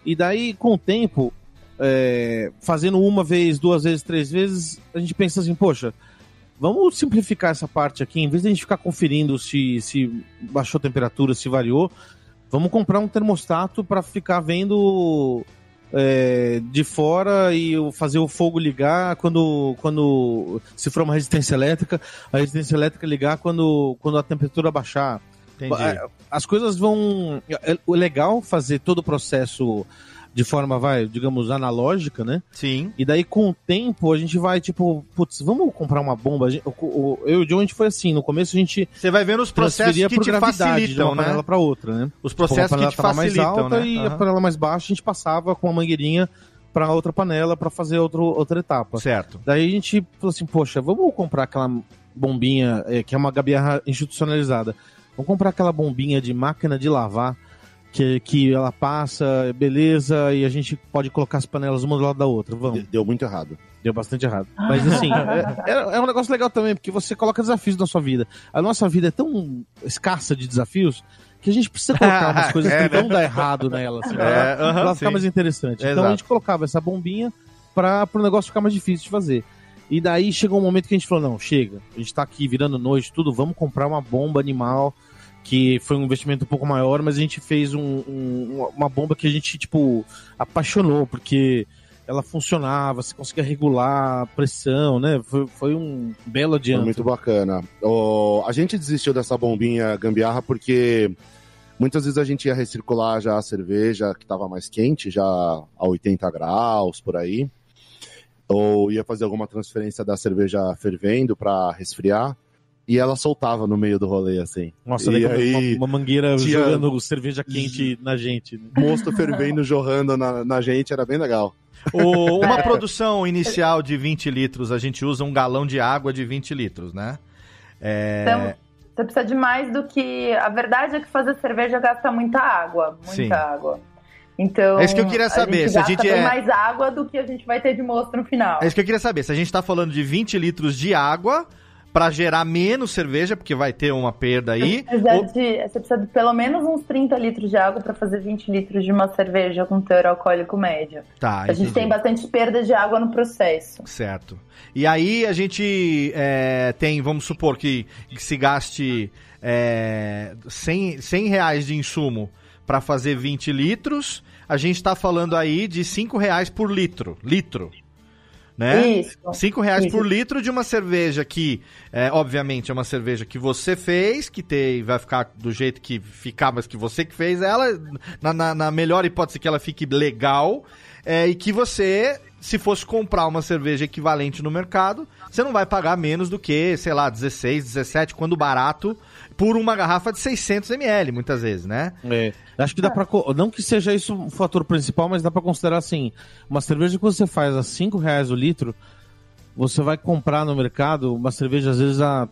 B: E daí, com o tempo, é, fazendo uma vez, duas vezes, três vezes, a gente pensa assim, poxa, vamos simplificar essa parte aqui, em vez de a gente ficar conferindo se, se baixou a temperatura, se variou, vamos comprar um termostato para ficar vendo é, de fora e fazer o fogo ligar quando, quando se for uma resistência elétrica, a resistência elétrica ligar quando, quando a temperatura baixar.
A: Entendi.
B: É, as coisas vão. É, é legal fazer todo o processo de forma, vai, digamos, analógica, né?
A: Sim.
B: E daí, com o tempo, a gente vai, tipo, putz, vamos comprar uma bomba. Eu e o John, a gente foi assim, no começo a gente.
A: Você vai vendo os processos que te facilitam,
B: de uma
A: né?
B: panela para outra, né?
A: Os processos que te facilitam,
B: mais alta
A: né?
B: E
A: uhum.
B: a panela mais baixa a gente passava com a mangueirinha para outra panela para fazer outro, outra etapa.
A: Certo.
B: Daí a gente falou assim, poxa, vamos comprar aquela bombinha, é, que é uma gabiarra institucionalizada. Vamos comprar aquela bombinha de máquina de lavar que, que ela passa, beleza, e a gente pode colocar as panelas uma do lado da outra. Vamos.
C: Deu muito errado.
B: Deu bastante errado. Mas assim, é, é, um negócio legal também, porque você coloca desafios na sua vida. A nossa vida é tão escassa de desafios que a gente precisa colocar umas coisas
A: É,
B: que
A: né?
B: vão dar errado nela, assim,
A: É,
B: pra, ela ficar
A: sim.
B: mais interessante. Então
A: Exato.
B: a gente colocava essa bombinha para o negócio ficar mais difícil de fazer. E daí chegou um momento que a gente falou: não, chega, a gente tá aqui virando noite, tudo, vamos comprar uma bomba animal. Que foi um investimento um pouco maior, mas a gente fez um- um- uma bomba que a gente, tipo, apaixonou, porque ela funcionava, você conseguia regular a pressão, né? Foi, foi um belo
C: Foi
B: adianto.
C: muito bacana. Ó, a gente desistiu dessa bombinha gambiarra porque muitas vezes a gente ia recircular já a cerveja que estava mais quente, já a 80 graus, por aí. Ou ia fazer alguma transferência da cerveja fervendo para resfriar. E ela soltava no meio do rolê, assim.
B: Nossa,
C: e aí,
B: uma, uma mangueira
C: tinha-
B: jogando cerveja quente na gente. né?
C: mosto fervendo, jorrando na, na gente, era bem legal.
A: O- uma produção inicial de 20 litros, a gente usa um galão de água de 20 litros, né? É,
D: Então, você precisa de mais do que. A verdade é que fazer cerveja gasta muita água. Muita
A: Sim.
D: água. Então.
A: É isso que eu queria saber,
D: A gente
A: se a gente é-
D: mais água do que a gente vai ter de moço no final.
A: é isso que eu queria saber. Se a gente tá falando de 20 litros de água pra gerar menos cerveja, porque vai ter uma perda aí.
D: Você precisa,
A: ou-
D: de, você precisa de pelo menos uns 30 litros de água para fazer 20 litros de uma cerveja com teor alcoólico médio.
A: Tá,
D: a gente
A: entendi.
D: tem bastante perda de água no processo.
A: Certo. E aí a gente é, tem, vamos supor que, que se gaste é, 100, 100 reais de insumo para fazer 20 litros, a gente está falando aí de 5 reais por litro. Litro. Né?
D: Isso.
A: 5 reais
D: Isso.
A: por litro de uma cerveja que, é, obviamente, é uma cerveja que você fez, que tem, vai ficar do jeito que ficar, mas que você que fez ela, na, na- na melhor hipótese que ela fique legal, é, e que você, se fosse comprar uma cerveja equivalente no mercado, você não vai pagar menos do que, sei lá, 16, 17, quando barato, por uma garrafa de 600 ml, muitas vezes, né?
B: É, acho que dá pra. co- Não que seja isso o fator principal, mas dá pra considerar assim: uma cerveja que você faz a 5 reais o litro, você vai comprar no mercado uma cerveja às vezes a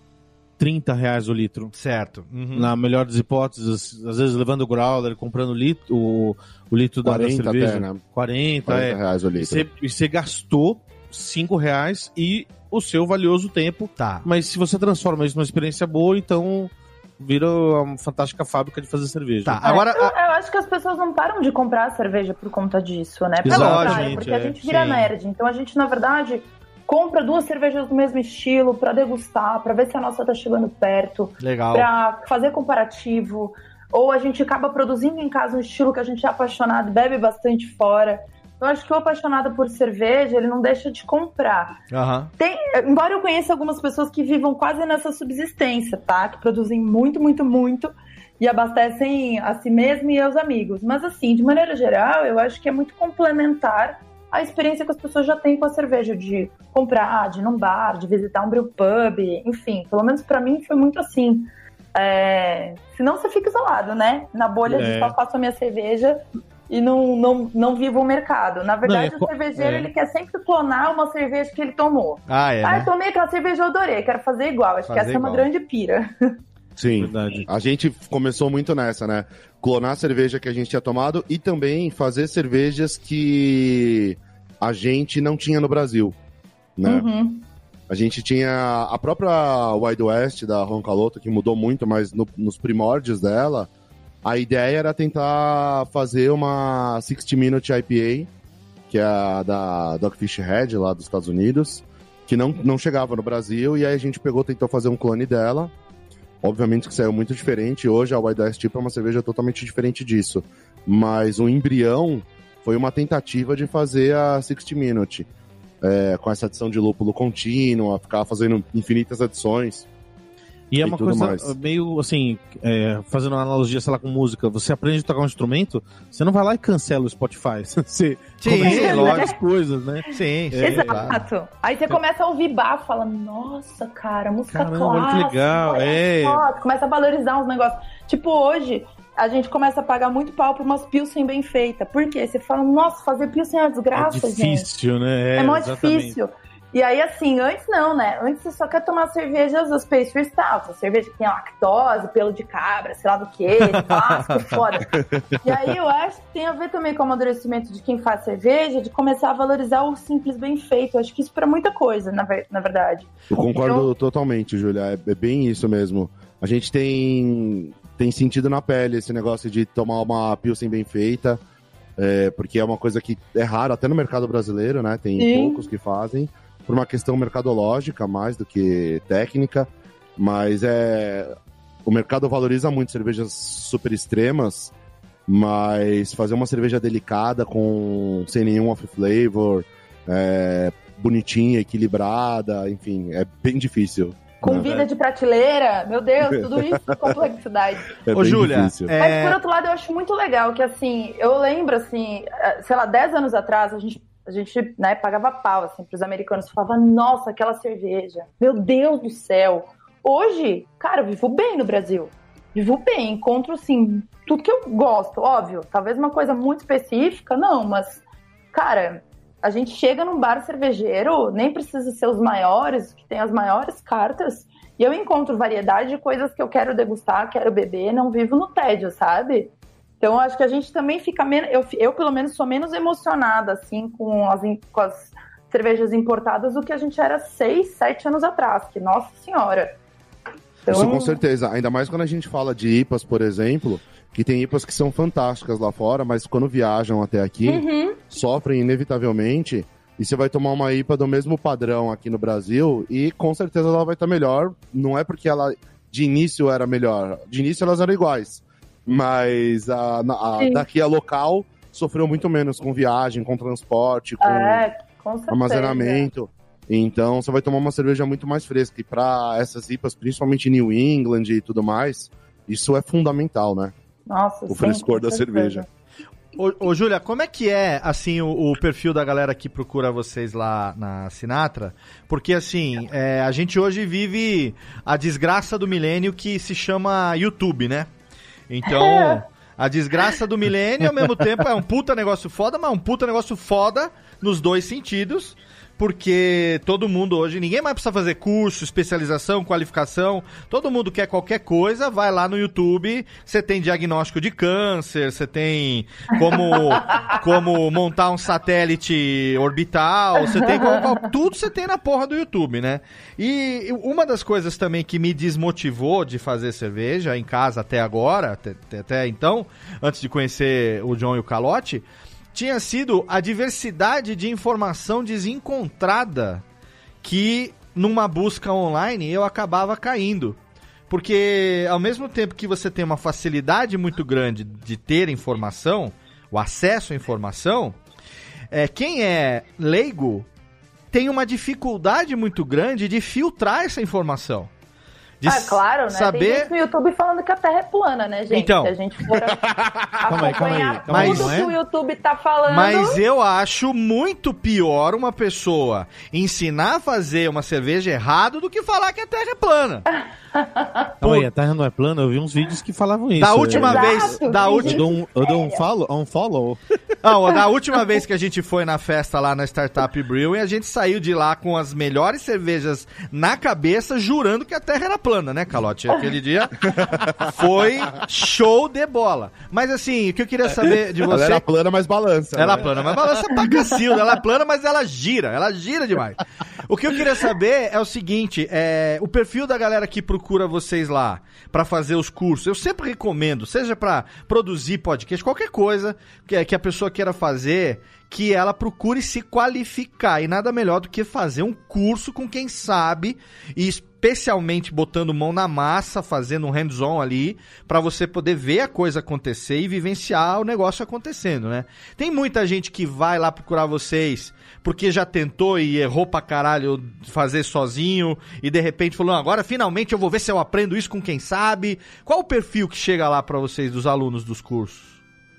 B: 30 reais o litro.
A: Certo. Uhum.
B: Na melhor das hipóteses, às vezes levando o growler, comprando o litro, o, o litro da, da
C: 40
B: cerveja.
C: até, né?
B: 40,
C: 40
B: é.
C: reais o
B: E
C: litro.
B: você, e você gastou 5 reais e o seu valioso tempo.
A: Tá.
B: Mas se você transforma isso numa experiência boa, então vira uma fantástica fábrica de fazer cerveja.
A: Tá. Agora,
D: eu, eu acho que as pessoas não param de comprar cerveja por conta disso, né? Pelo contrário, porque a
B: é,
D: gente vira
A: sim.
D: nerd. Então a gente, na verdade, compra duas cervejas do mesmo estilo pra degustar, pra ver se a nossa tá chegando perto,
A: legal.
D: pra fazer comparativo. Ou a gente acaba produzindo em casa um estilo que a gente é apaixonado, bebe bastante fora. Eu acho que o apaixonado por cerveja, ele não deixa de comprar.
A: Aham.
D: Tem, embora eu conheça algumas pessoas que vivam quase nessa subsistência, tá? Que produzem muito, muito, muito e abastecem a si mesmo e aos amigos. Mas assim, de maneira geral, eu acho que é muito complementar a experiência que as pessoas já têm com a cerveja, de comprar, de ir num bar, de visitar um brew pub, enfim, pelo menos pra mim foi muito assim. É... Senão você fica isolado, né? Na bolha
B: É.
D: de só faço a minha cerveja e não, não, não vivo o mercado. Na verdade,
B: Não, é
D: o cervejeiro
B: é.
D: ele quer sempre clonar uma cerveja que ele tomou.
A: Ah, é.
D: ah, eu
A: Né?
D: tomei aquela cerveja, eu adorei, quero fazer igual. Acho que
A: Fazer
D: essa é uma
A: igual.
D: grande pira.
C: Sim.
B: Verdade.
C: A gente começou muito nessa, né? Clonar a cerveja que a gente tinha tomado e também fazer cervejas que a gente não tinha no Brasil, né?
D: Uhum.
C: A gente tinha a própria Wild West da Roncaloto, que mudou muito, mas no- nos primórdios dela, a ideia era tentar fazer uma 60 Minute IPA, que é a da Dogfish Head, lá dos Estados Unidos, que não, não chegava no Brasil, e aí a gente pegou, tentou fazer um clone dela. Obviamente que saiu muito diferente. Hoje a Wild West tipo é uma cerveja totalmente diferente disso. Mas o embrião foi uma tentativa de fazer a 60 Minute é, com essa adição de lúpulo contínua, ficar fazendo infinitas adições.
B: E é uma coisa
C: mais.
B: meio assim, é, fazendo uma analogia, sei lá, com música. Você aprende a tocar um instrumento, você não vai lá e cancela o Spotify. Você
A: Sim,
B: começa a outras coisas, né?
A: Sim, sim.
B: É,
A: claro.
D: Exato. Aí você começa a ouvir bar, fala, nossa, cara, música
B: Caramba, olha que
D: clássica.
B: legal, é.
D: Começa a valorizar uns negócios. Tipo, hoje, a gente começa a pagar muito pau por umas pilsen bem feitas. Por quê? Você fala, nossa, fazer pilsen é uma
B: É
D: desgraça, gente.
B: difícil, né?
D: É, mó
B: exatamente.
D: difícil. E aí, assim, antes não, né? Antes você só quer tomar cervejas das pastry stouts. A cerveja que tem lactose, pelo de cabra, sei lá do que, clássico, foda. E aí eu acho que tem a ver também com o amadurecimento de quem faz cerveja, de começar a valorizar o simples bem feito. Eu acho que isso para muita coisa, na, ver- na verdade.
C: Eu concordo
D: Eu-
C: totalmente, Júlia. É, é bem isso mesmo. A gente tem, tem sentido na pele esse negócio de tomar uma Pilsen bem feita, é, porque é uma coisa que é raro, até no mercado brasileiro, né? Tem
D: Sim.
C: poucos que fazem, por uma questão mercadológica mais do que técnica, mas é. O mercado valoriza muito cervejas super extremas, mas fazer uma cerveja delicada com sem nenhum off flavor, é, bonitinha, equilibrada, enfim, é bem difícil.
D: Com
C: né?
D: vida de prateleira, meu Deus, tudo isso é complexidade.
C: É
A: Ô, Júlia, é,
D: Mas por outro lado, eu acho muito legal que assim, eu lembro assim, eh, sei lá, 10 anos atrás, a gente, a gente né, pagava pau assim, pros americanos, falava, nossa, aquela cerveja, meu Deus do céu. Hoje, cara, eu vivo bem no Brasil. Vivo bem, encontro assim, tudo que eu gosto, óbvio. Talvez uma coisa muito específica, não, mas, cara, a gente chega num bar cervejeiro, nem precisa ser os maiores, que tem as maiores cartas, e eu encontro variedade de coisas que eu quero degustar, quero beber, não vivo no tédio, sabe? Então, acho que a gente também fica menos. Eu, eu, pelo menos, sou menos emocionada, assim, com as, com as cervejas importadas do que a gente era seis, sete anos atrás, que, nossa senhora. Então,
C: Isso com certeza. Ainda mais quando a gente fala de IPAs, por exemplo, que tem IPAs que são fantásticas lá fora, mas quando viajam até aqui,
D: Uhum.
C: sofrem inevitavelmente. E você vai tomar uma IPA do mesmo padrão aqui no Brasil e com certeza ela vai estar melhor. Não é porque ela de início era melhor. De início elas eram iguais. Mas a, a- daqui a local sofreu muito menos com viagem, com transporte, com
D: É, com
C: armazenamento. Então você vai tomar uma cerveja muito mais fresca. E para essas IPAs, principalmente New England e tudo mais, isso é fundamental, né?
D: Nossa,
C: o
D: sim,
C: frescor da cerveja.
A: Ô, ô, Júlia, como é que é, assim, o, o perfil da galera que procura vocês lá na Sinatra? Porque, assim, é, a gente hoje vive a desgraça do milênio que se chama YouTube, né? Então, a desgraça do milênio, ao mesmo tempo, é um puta negócio foda, mas um puta negócio foda nos dois sentidos. Porque todo mundo hoje, ninguém mais precisa fazer curso, especialização, qualificação. Todo mundo quer qualquer coisa, vai lá no YouTube. Você tem diagnóstico de câncer, você tem como, como montar um satélite orbital, você tem qual- tudo você tem na porra do YouTube, né? E uma das coisas também que me desmotivou de fazer cerveja em casa até agora, até, até- até então, antes de conhecer o John e o Calote, tinha sido a diversidade de informação desencontrada que numa busca online eu acabava caindo. Porque ao mesmo tempo que você tem uma facilidade muito grande de ter informação, o acesso à informação, é, quem é leigo tem uma dificuldade muito grande de filtrar essa informação. De
D: ah, claro, né?
A: saber...
D: Tem gente no YouTube falando que a Terra é plana, né, gente?
A: Então.
D: Se a gente for
B: Calma aí, calma aí,
D: acompanhar
B: calma aí,
D: tudo
B: não é?
D: que o YouTube tá falando...
A: Mas eu acho muito pior uma pessoa ensinar a fazer uma cerveja errado do que falar que a Terra é plana.
B: Aí, a Terra não é plana? Eu vi uns vídeos que falavam isso.
A: Da última
D: Exato,
A: vez, da
D: tem
B: Eu
A: última,
B: dou um, eu dou um follow, um follow.
A: Ah, ó, da última vez que a gente foi na festa lá na Startup Brewing, a gente saiu de lá com as melhores cervejas na cabeça, jurando que a Terra era plana, né, Calote? Aquele dia foi show de bola. Mas assim, o que eu queria saber de
C: Ela
A: você...
C: era plana, mas balança.
A: Ela é
C: né?
A: plana, mas balança pra cacilda. Ela é plana, mas ela gira. Ela gira demais. O que eu queria saber é o seguinte: é, o perfil da galera que procura vocês lá pra fazer os cursos. Eu sempre recomendo, seja pra produzir podcast, qualquer coisa que, que a pessoa queira fazer, que ela procure se qualificar. E nada melhor do que fazer um curso com quem sabe e especialmente botando mão na massa, fazendo um hands-on ali, pra você poder ver a coisa acontecer e vivenciar o negócio acontecendo, né? Tem muita gente que vai lá procurar vocês porque já tentou e errou pra caralho fazer sozinho e de repente falou, "Não, agora finalmente eu vou ver se eu aprendo isso com quem sabe. Qual o perfil que chega lá pra vocês dos alunos dos cursos?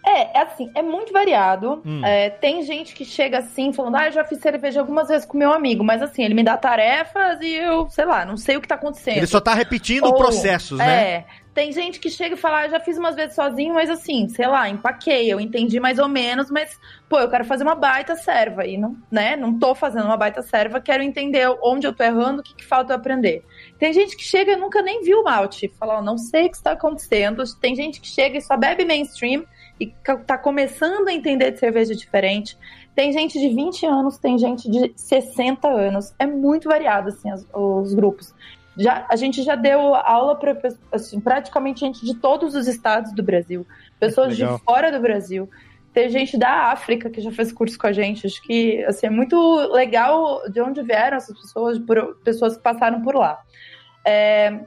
D: É, é assim, é muito variado.
A: Hum.
D: É, tem gente que chega assim, falando, ah, eu já fiz cerveja algumas vezes com meu amigo, mas assim, ele me dá tarefas e eu, sei lá, não sei o que tá acontecendo.
A: Ele só tá repetindo
D: Ou,
A: processos, né?
D: É. Tem gente que chega e fala, ah, já fiz umas vezes sozinho, mas assim, sei lá, empaquei, eu entendi mais ou menos, mas, pô, eu quero fazer uma baita serva e não, né, não tô fazendo uma baita serva, quero entender onde eu tô errando, o que, que falta eu aprender. Tem gente que chega e nunca nem viu o malte, fala, ó, não sei o que está acontecendo. Tem gente que chega e só bebe mainstream e ca- tá começando a entender de cerveja diferente. Tem gente de 20 anos, tem gente de 60 anos. É muito variado, assim, as- os grupos. Já, a gente já deu aula para assim, praticamente gente de todos os estados do Brasil, pessoas de
B: Legal.
D: fora do Brasil. Tem gente da África que já fez curso com a gente. Acho que assim, é muito legal de onde vieram essas pessoas, por, pessoas que passaram por lá. É,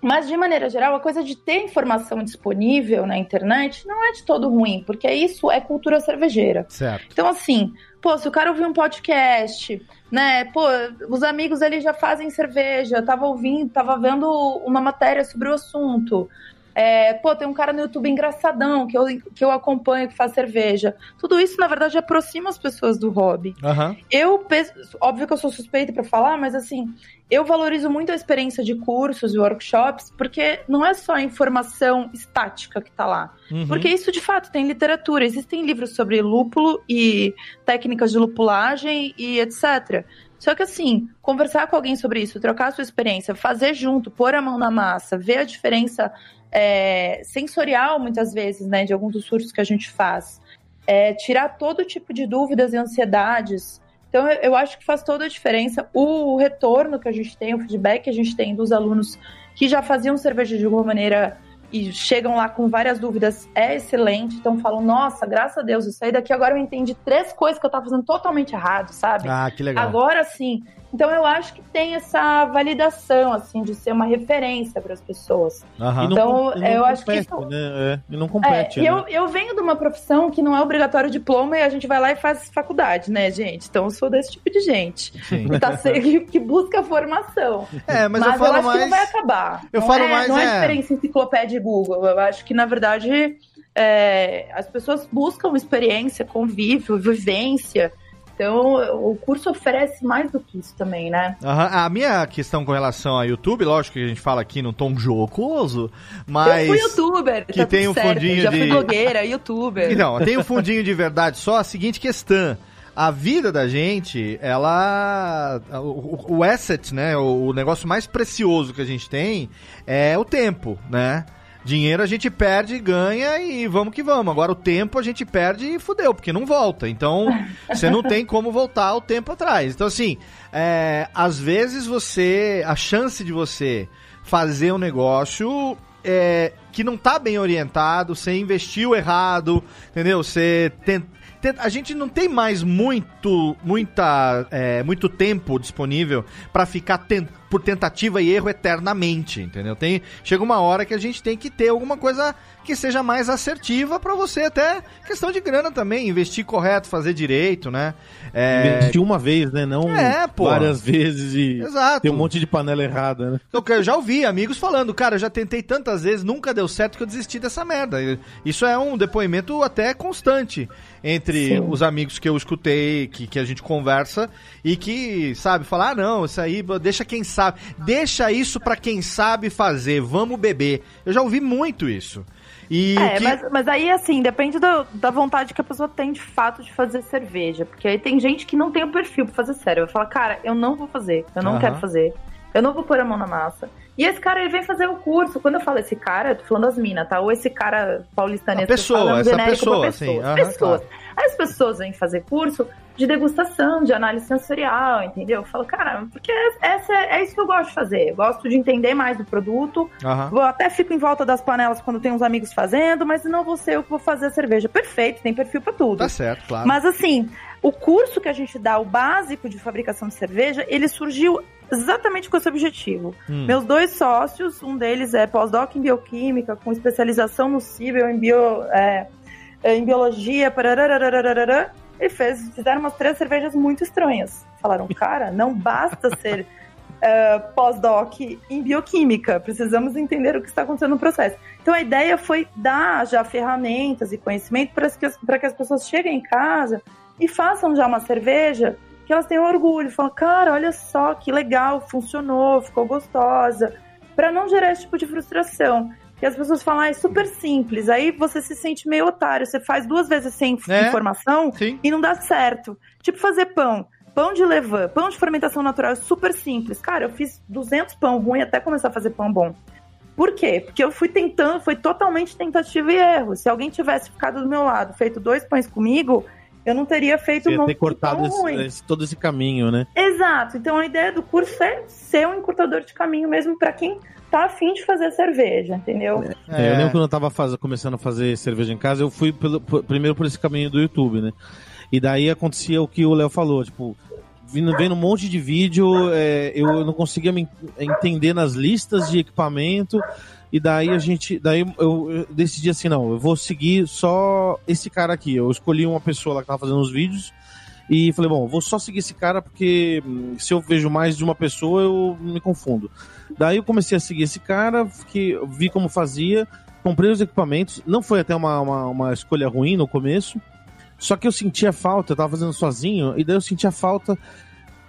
D: mas, de maneira geral, a coisa de ter informação disponível na internet não é de todo ruim, porque isso é cultura cervejeira.
A: Certo.
D: Então, assim, pô, se o cara ouvir um podcast, né, pô, os amigos ali já fazem cerveja, eu tava ouvindo, tava vendo uma matéria sobre o assunto. É, pô, tem um cara no YouTube engraçadão que eu, que eu acompanho que faz cerveja. Tudo isso, na verdade, aproxima as pessoas do hobby.
A: Aham.
D: Eu, óbvio que eu sou suspeita pra falar, mas assim, eu valorizo muito a experiência de cursos e workshops, porque não é só a informação estática que tá lá.
A: Uhum.
D: Porque isso de fato tem literatura, existem livros sobre lúpulo e técnicas de lupulagem e etc. Só que assim, conversar com alguém sobre isso, trocar a sua experiência, fazer junto, pôr a mão na massa, ver a diferença é, sensorial muitas vezes, né, de alguns dos cursos que a gente faz, é, tirar todo tipo de dúvidas e ansiedades. Então eu, eu acho que faz toda a diferença. O retorno que a gente tem, o feedback que a gente tem dos alunos que já faziam cerveja de alguma maneira e chegam lá com várias dúvidas é excelente. Então falam, nossa, graças a Deus, eu saí daqui agora eu entendi três coisas que eu tava fazendo totalmente errado, sabe?
A: Ah, que legal.
D: Agora sim. Então eu acho que tem essa validação, assim, de ser uma referência para as pessoas.
A: Aham.
D: Então,
B: e não
D: eu acho que
B: compete,
D: isso-
B: né? É, e não
D: É,
B: compete,
D: e
B: né?
D: eu, eu venho de uma profissão que não é obrigatório diploma e a gente vai lá e faz faculdade, né, gente? Então eu sou desse tipo de gente.
A: Sim.
D: Que, tá, que, que busca formação.
A: É, mas,
D: Mas,
A: eu falo
D: acho
A: mais.
D: que não vai acabar.
A: Eu
D: não
A: falo
D: é,
A: mais,
D: Não é,
A: é-
D: diferença enciclopédia e Google. Eu acho que, na verdade, é, as pessoas buscam experiência, convívio, vivência. Então, o curso oferece mais do que isso também, né?
A: Aham, A minha questão com relação a YouTube, lógico que a gente fala aqui num tom jocoso, mas.
D: Eu fui youtuber,
A: que
D: tá
A: tem
D: tudo
A: um
D: certo.
A: fundinho
D: Já fui
A: de-
D: blogueira, youtuber.
A: Então, tem um fundinho de verdade só a seguinte questão. A vida da gente, ela. O, o asset, né? O, o negócio mais precioso que a gente tem é o tempo, né? Dinheiro a gente perde, ganha e vamos que vamos. Agora o tempo a gente perde e fudeu, porque não volta. Então, você não tem como voltar o tempo atrás. Então, assim, é, às vezes você. A chance de você fazer um negócio é, que não tá bem orientado, você investiu errado, entendeu? Você tem- a gente não tem mais muito, muita, é, muito tempo disponível pra ficar ten- por tentativa e erro eternamente, entendeu? Tem, chega uma hora que a gente tem que ter alguma coisa que seja mais assertiva pra você, até questão de grana também, investir correto, fazer direito, né? É,
B: Investir uma vez, né? Não
A: É,
B: várias vezes e
A: Exato.
B: tem um monte de panela errada, né?
A: Eu eu já ouvi amigos falando, cara, eu já tentei tantas vezes, nunca deu certo que eu desisti dessa merda. Isso é um depoimento até constante entre
D: Sim.
A: os amigos que eu escutei, que, que a gente conversa e que, sabe, falar, ah, não, isso aí, deixa quem sabe, deixa isso pra quem sabe fazer, vamos beber. Eu já ouvi muito isso. E
D: É,
A: que-
D: mas, mas aí, assim, depende do- da vontade que a pessoa tem de fato de fazer cerveja. Porque aí tem gente que não tem o perfil pra fazer sério. Vai falar, cara, eu não vou fazer, eu não
A: Aham.
D: quero fazer, eu não vou pôr a mão na massa. E esse cara, ele vem fazer o curso. Quando eu falo esse cara, eu tô falando das minas, tá? Ou esse cara paulistanês
A: A pessoa,
D: falo, é um
A: essa pessoa,
D: pessoas.
A: sim, aham,
D: pessoas.
A: claro.
D: Aí as pessoas vêm fazer curso de degustação, de análise sensorial, entendeu? Eu falo, cara, porque essa é, é isso que eu gosto de fazer. Eu gosto de entender mais do produto,
A: Aham.
D: Vou até fico em volta das panelas quando tem uns amigos fazendo, mas não vou ser eu que vou fazer a cerveja. Perfeito, tem perfil pra tudo.
A: Tá certo, claro.
D: Mas assim, o curso que a gente dá, o básico de fabricação de cerveja, ele surgiu exatamente com esse objetivo.
A: Hum.
D: Meus dois sócios, um deles é pós-doc em bioquímica, com especialização no CIBEL em, bio, é, é, em biologia, pararararararará. E fez, fizeram umas três cervejas muito estranhas. Falaram, cara, não basta ser é, pós-doc em bioquímica, precisamos entender o que está acontecendo no processo. Então a ideia foi dar já ferramentas e conhecimento para que, que as pessoas cheguem em casa e façam já uma cerveja que elas tenham orgulho, falam, cara, olha só que legal, funcionou, ficou gostosa, para não gerar esse tipo de frustração. E as pessoas falam, ah, é super simples, aí você se sente meio otário, você faz duas vezes sem
A: É.
D: informação
A: Sim.
D: e não dá certo. Tipo fazer pão. Pão de levain, pão de fermentação natural é super simples. Cara, eu fiz 200 pão ruim até começar a fazer pão bom. Por quê? Porque eu fui tentando, foi totalmente tentativa e erro. Se alguém tivesse ficado do meu lado, feito dois pães comigo, eu não teria feito
B: Você
D: um
B: ter cortado esse- esse- todo esse caminho, né?
D: Exato. Então a ideia do curso é ser um encurtador de caminho mesmo para quem tá afim de fazer cerveja, entendeu?
B: É, eu lembro quando eu tava faz- começando a fazer cerveja em casa, eu fui pelo- primeiro por esse caminho do YouTube, né? E daí acontecia o que o Léo falou, tipo, vindo, vendo um monte de vídeo, é, eu não conseguia me en- entender nas listas de equipamento, e daí a gente, daí eu, eu decidi assim, não, eu vou seguir só esse cara aqui. Eu escolhi uma pessoa lá que tava fazendo os vídeos, e falei, bom, vou só seguir esse cara porque hum, se eu vejo mais de uma pessoa eu me confundo. Daí eu comecei a seguir esse cara, fiquei, vi como fazia, comprei os equipamentos. Não foi até uma, uma, uma escolha ruim no começo, só que eu sentia falta, eu tava fazendo sozinho, e daí eu sentia falta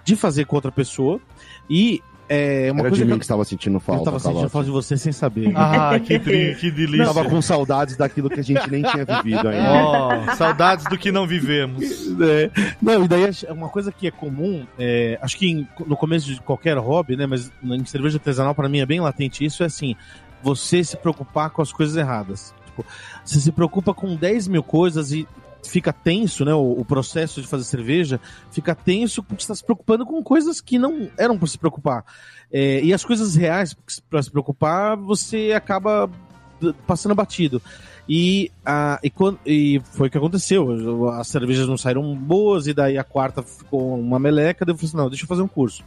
B: de fazer com outra pessoa. E é, uma
C: Era
B: coisa
C: de
B: que
C: mim que estava sentindo falta.
B: eu tava sentindo falta de você sem saber.
A: Ah, que, tri, que delícia.
C: Tava com saudades daquilo que a gente nem tinha vivido ainda.
A: Ó, saudades do que não vivemos.
B: É, não, e daí uma coisa que é comum, é, acho que em- no começo de qualquer hobby, né, mas em cerveja artesanal para mim é bem latente isso, é assim, você se preocupar com as coisas erradas. Tipo, você se preocupa com 10 mil coisas e fica tenso, né, o, o processo de fazer cerveja fica tenso porque está se preocupando com coisas que não eram para se preocupar. É, e as coisas reais para se preocupar, você acaba passando batido. E, a, e, quando, e foi o que aconteceu. As cervejas não saíram boas, e daí a quarta ficou uma meleca. Daí eu falei assim: não, deixa eu fazer um curso.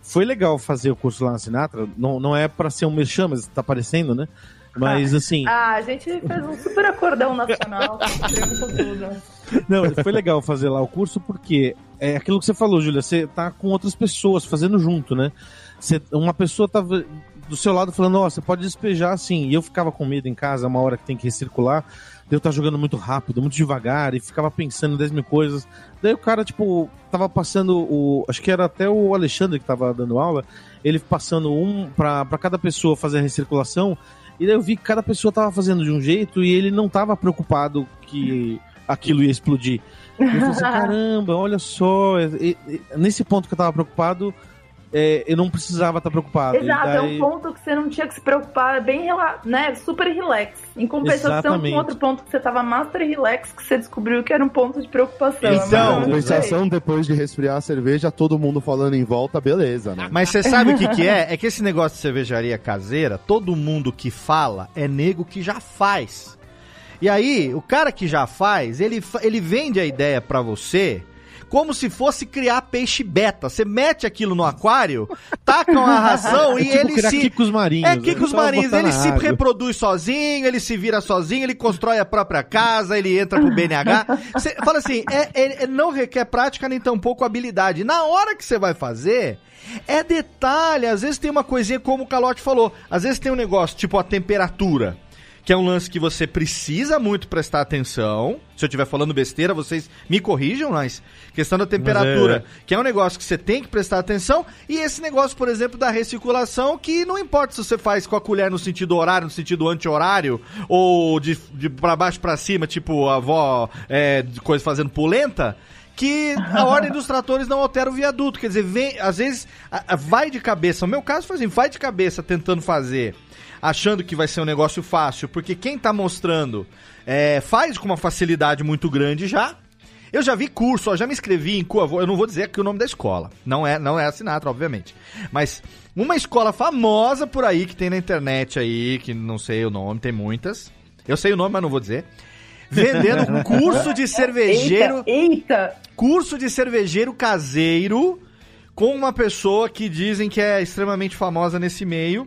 B: Foi legal fazer o curso lá na Sinatra. Não, não é para ser um merchan, mas tá aparecendo, né? Mas assim,
D: Ah, a gente fez um super acordão nacional, tudo.
B: não, foi legal fazer lá o curso porque é aquilo que você falou, Júlia. Você tá com outras pessoas fazendo junto, né? Você- uma pessoa tava do seu lado falando, ó, você pode despejar assim. E eu ficava com medo em casa, uma hora que tem que recircular. Eu tava jogando muito rápido, muito devagar, e ficava pensando em 10 mil coisas. Daí o cara, tipo, tava passando o. Acho que era até o Alexandre que tava dando aula, ele passando um pra cada pessoa fazer a recirculação. E daí eu vi que cada pessoa tava fazendo de um jeito e ele não tava preocupado que aquilo ia explodir. Eu falei assim, caramba, olha só. e- e- nesse ponto que eu tava preocupado, é, eu não precisava estar preocupado.
D: Exato,
B: Daí...
D: é um ponto que você não tinha que se preocupar, bem, rela- né, super relax. Em compensação
B: Exatamente.
D: com outro ponto que você tava master relax, que você descobriu que era um ponto de preocupação.
A: Então,
D: É
C: compensação, depois de resfriar a cerveja, todo mundo falando em volta, beleza, né?
A: Mas você sabe o que, que é? É que esse negócio de cervejaria caseira, todo mundo que fala é nego que já faz. E aí, o cara que já faz, ele, ele vende a ideia pra você como se fosse criar peixe beta. Você mete aquilo no aquário, taca uma ração
B: É
A: e
B: tipo
A: ele
B: criar
A: se...
B: quicos marinhos.
A: É
B: né?
A: Kikos Marinhos, ele se
B: água.
A: reproduz sozinho, ele se vira sozinho, ele constrói a própria casa, ele entra pro BNH. Você fala assim, é, é- é- não requer prática nem tampouco habilidade. Na hora que você vai fazer, é detalhe. Às vezes tem uma coisinha como o Calote falou. Às vezes tem um negócio, tipo a temperatura. Que é um lance que você precisa muito prestar atenção. Se eu estiver falando besteira, vocês me corrijam, mas questão da temperatura, que é um negócio que você tem que prestar atenção. E esse negócio, por exemplo, da recirculação, que não importa se você faz com a colher no sentido horário, no sentido anti-horário, ou de, de pra baixo pra cima, tipo a avó é, de coisa fazendo polenta que a ordem dos tratores não altera o viaduto. Quer dizer, vem, às vezes a- a- vai de cabeça. O meu caso foi assim, vai de cabeça tentando fazer, achando que vai ser um negócio fácil, porque quem tá mostrando é, faz com uma facilidade muito grande já. Eu já vi curso, ó, já me inscrevi em curso, eu não vou dizer aqui o nome da escola. Não é, não é a Sinatra, obviamente. Mas uma escola famosa por aí que tem na internet aí, que não sei o nome, tem muitas. Eu sei o nome, mas não vou dizer. Vendendo curso de cervejeiro
D: Eita, eita!
A: curso de cervejeiro caseiro com uma pessoa que dizem que é extremamente famosa nesse meio.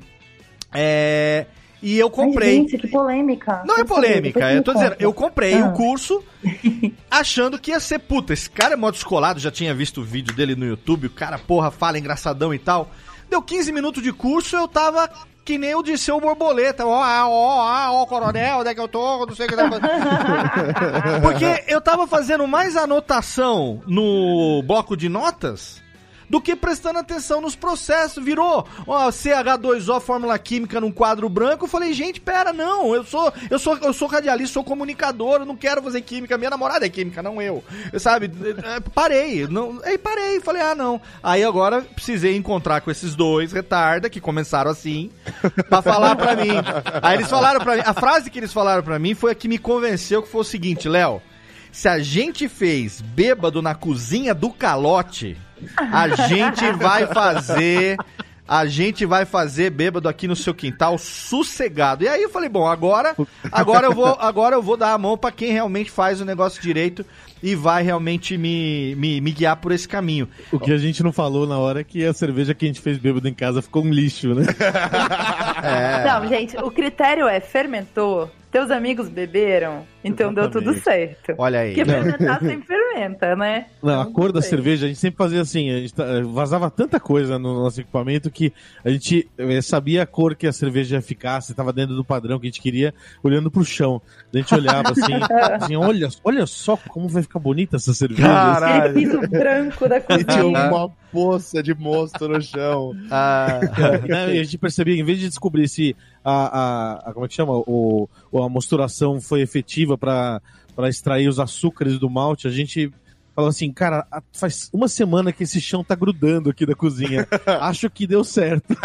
A: É, e eu comprei.
D: Ai, gente, que polêmica.
A: Não é
D: saber,
A: polêmica, eu
D: me
A: tô dizendo, eu comprei
D: Ah.
A: o curso achando que ia ser puta. Esse cara é mó descolado, já tinha visto o vídeo dele no YouTube, o cara, porra, fala engraçadão e tal. Deu 15 minutos de curso, eu tava que nem o de seu borboleta. Ó, ó, ó, ó, coronel, onde é que eu tô? Não sei o que tá fazendo. Porque eu tava fazendo mais anotação no bloco de notas do que prestando atenção nos processos. Virou ó, CH2O Fórmula Química num quadro branco. Eu falei, gente, pera, não, eu sou, eu sou, eu sou radialista, sou comunicador, eu não quero fazer química. Minha namorada é química, não eu. Sabe? É, Parei, não, aí parei, falei, ah, não. Aí agora precisei encontrar com esses dois retarda que começaram assim pra falar pra mim. Aí eles falaram pra mim, a frase que eles falaram pra mim foi a que me convenceu que foi o seguinte, Léo. Se a gente fez bêbado na cozinha do calote, a gente vai fazer. A gente vai fazer bêbado aqui no seu quintal sossegado. E aí eu falei, bom, agora, agora eu vou, agora eu vou dar a mão pra quem realmente faz o negócio direito e vai realmente me, me, me guiar por esse caminho.
B: O que a gente não falou na hora é que a cerveja que a gente fez bêbado em casa ficou um lixo, né?
A: É.
D: Não, gente, o critério é fermentou, teus amigos beberam, então deu tudo
B: Exatamente.
D: certo.
A: Olha aí.
D: Porque fermentar sempre fermenta, né?
B: Não, a cor da cerveja, a gente sempre fazia assim, a gente tá- vazava tanta coisa no nosso equipamento que a gente eh, sabia a cor que a cerveja ia ficar, se tava dentro do padrão que a gente queria, olhando pro chão. A gente olhava assim, assim olha, olha só como vai ficar bonita essa cerveja.
A: Caralho.
D: Aquele piso branco da
C: E tinha
D: cozinha.
C: uma poça de mosto no chão.
A: Ah,
B: e a gente percebia, em vez de descobrir se a, a, a- como é que chama, o, a mosturação foi efetiva para extrair os açúcares do malte, a gente falou assim, cara, faz uma semana que esse chão tá grudando aqui da cozinha. Acho que deu certo.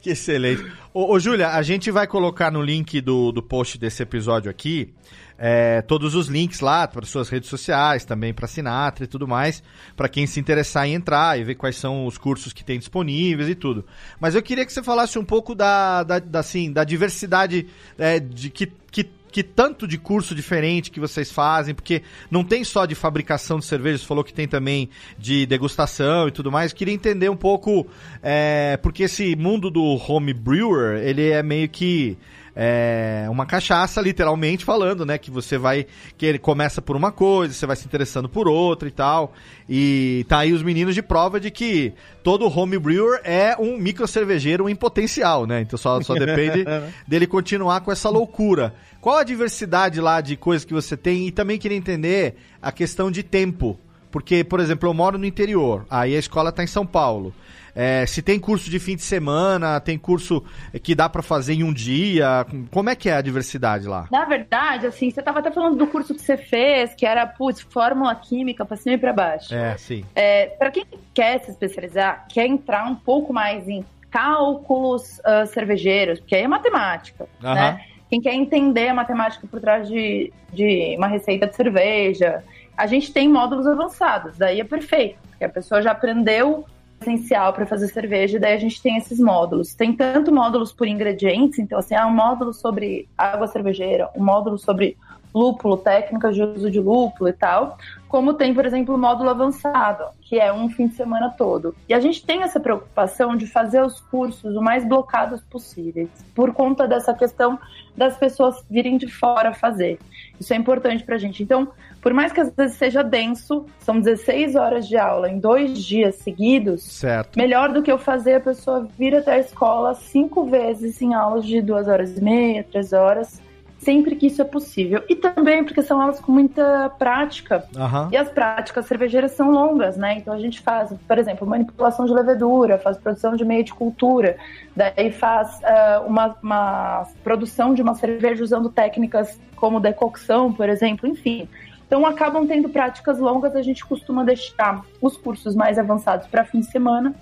A: Que excelente. Ô, ô Júlia, a gente vai colocar no link do, do post desse episódio aqui é, todos os links lá para suas redes sociais, também para Sinatra e tudo mais, para quem se interessar em entrar e ver quais são os cursos que tem disponíveis e tudo. Mas eu queria que você falasse um pouco da, da, da, assim, da diversidade é, de que, que que tanto de curso diferente que vocês fazem, porque não tem só de fabricação de cerveja, você falou que tem também de degustação e tudo mais. Queria entender um pouco, é, porque esse mundo do home brewer, ele é meio que é, uma cachaça, literalmente falando, né? Que você vai. Que ele começa por uma coisa, você vai se interessando por outra e tal. E tá aí os meninos de prova de que todo home brewer é um micro cervejeiro em potencial, né? Então só, só depende dele continuar com essa loucura. Qual a diversidade lá de coisas que você tem? E também queria entender a questão de tempo. Porque, por exemplo, eu moro no interior, aí a escola tá em São Paulo. É, se tem curso de fim de semana, tem curso que dá para fazer em um dia. Como é que é a diversidade lá?
D: Na verdade, assim, você estava até falando do curso que você fez, que era, putz, fórmula química para cima e para baixo.
A: É, sim.
D: É, para quem quer se especializar, quer entrar um pouco mais em cálculos uh, cervejeiros, porque aí é matemática, né? Quem quer entender a matemática por trás de, de uma receita de cerveja, a gente tem módulos avançados, daí é perfeito, porque a pessoa já aprendeu essencial para fazer cerveja, e daí a gente tem esses módulos. Tem tanto módulos por ingredientes, então assim, há um módulo sobre água cervejeira, um módulo sobre lúpulo, técnicas de uso de lúpulo e tal, como tem, por exemplo, o módulo avançado, que é um fim de semana todo. E a gente tem essa preocupação de fazer os cursos o mais blocados possíveis, por conta dessa questão das pessoas virem de fora fazer. Isso é importante pra gente. Então, por mais que às vezes seja denso, são 16 horas de aula em dois dias seguidos,
A: Certo.
D: melhor do que eu fazer a pessoa vir até a escola cinco vezes em aulas de duas horas e meia, três horas, sempre que isso é possível. E também porque são aulas com muita prática.
A: Aham.
D: E as práticas cervejeiras são longas, né? Então a gente faz, por exemplo, manipulação de levedura, faz produção de meio de cultura, daí faz ah, uma, uma produção de uma cerveja usando técnicas como decocção, por exemplo, enfim. Então acabam tendo práticas longas, a gente costuma deixar os cursos mais avançados para fim de semana.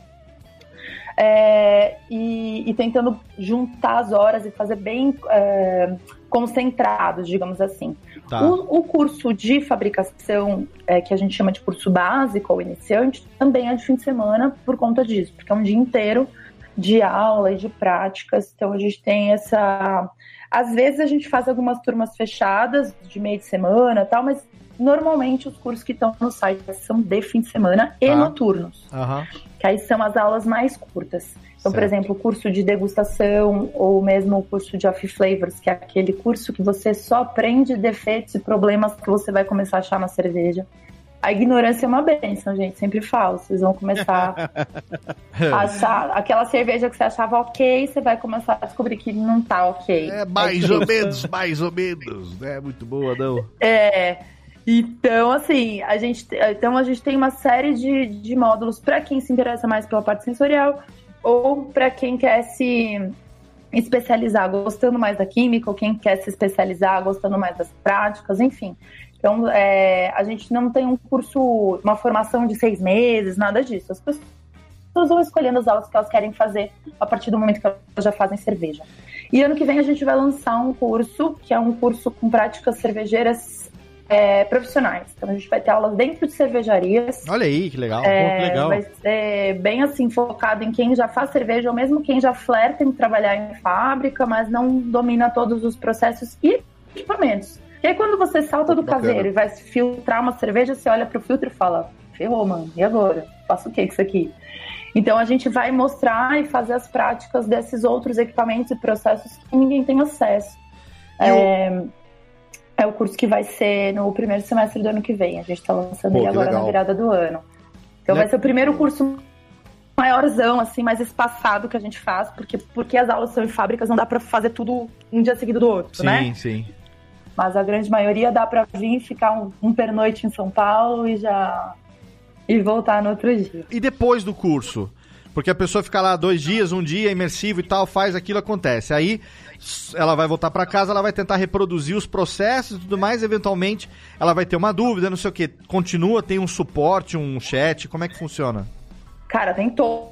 D: é, e, e tentando juntar as horas e fazer bem é, concentrados, digamos assim.
A: Tá.
D: O, o curso de fabricação, é, que a gente chama de curso básico ou iniciante, também é de fim de semana por conta disso, porque é um dia inteiro de aula e de práticas. Então a gente tem essa. Às vezes a gente faz algumas turmas fechadas de meio de semana e tal, mas normalmente os cursos que estão no site são de fim de semana e
A: Tá.
D: noturnos,
A: Aham.
D: que aí são as aulas mais curtas. Então, por
A: Certo.
D: exemplo, o curso de degustação ou mesmo o curso de off flavors, que é aquele curso que você só aprende defeitos e problemas que você vai começar a achar na cerveja. A ignorância é uma benção, gente, sempre falo. Vocês vão começar a achar aquela cerveja que você achava ok, você vai começar a descobrir que não tá ok.
A: É mais ou menos, mais ou menos. Não é muito boa, não.
D: É. Então, assim, a gente, então a gente tem uma série de, de módulos para quem se interessa mais pela parte sensorial ou para quem quer se especializar gostando mais da química, ou quem quer se especializar gostando mais das práticas, enfim. Então, é, a gente não tem um curso, uma formação de seis meses, nada disso. As pessoas vão escolhendo as aulas que elas querem fazer a partir do momento que elas já fazem cerveja. E ano que vem a gente vai lançar um curso, que é um curso com práticas cervejeiras é, profissionais. Então a gente vai ter aulas dentro de cervejarias.
A: Olha aí, que legal.
D: É,
B: Pô, que legal.
D: Vai ser bem assim, focado em quem já faz cerveja, ou mesmo quem já flerta em trabalhar em fábrica, mas não domina todos os processos e equipamentos. E aí, quando você salta do
C: Bacana.
D: caseiro e vai filtrar uma cerveja, você olha pro filtro e fala: ferrou, mano, e agora? Faço o que com isso aqui? Então, a gente vai mostrar e fazer as práticas desses outros equipamentos e processos que ninguém tem acesso. É, é o curso que vai ser no primeiro semestre do ano que vem. A gente está lançando
C: Pô,
D: ele agora
C: legal.
D: na virada do ano. Então
A: Le-
D: vai ser o primeiro curso maiorzão, assim, mais espaçado que a gente faz, porque, porque as aulas são em fábricas, não dá pra fazer tudo um dia seguido do outro,
A: Sim,
D: né?
A: sim.
D: Mas a grande maioria dá pra vir, ficar um, um pernoite em São Paulo e já... E voltar no outro dia.
A: E depois do curso? Porque a pessoa fica lá dois dias, um dia, imersivo e tal, faz aquilo, acontece. Aí ela vai voltar pra casa, ela vai tentar reproduzir os processos e tudo mais, eventualmente ela vai ter uma dúvida, não sei o que. Continua, tem um suporte, um chat, como é que funciona?
D: Cara, tem to-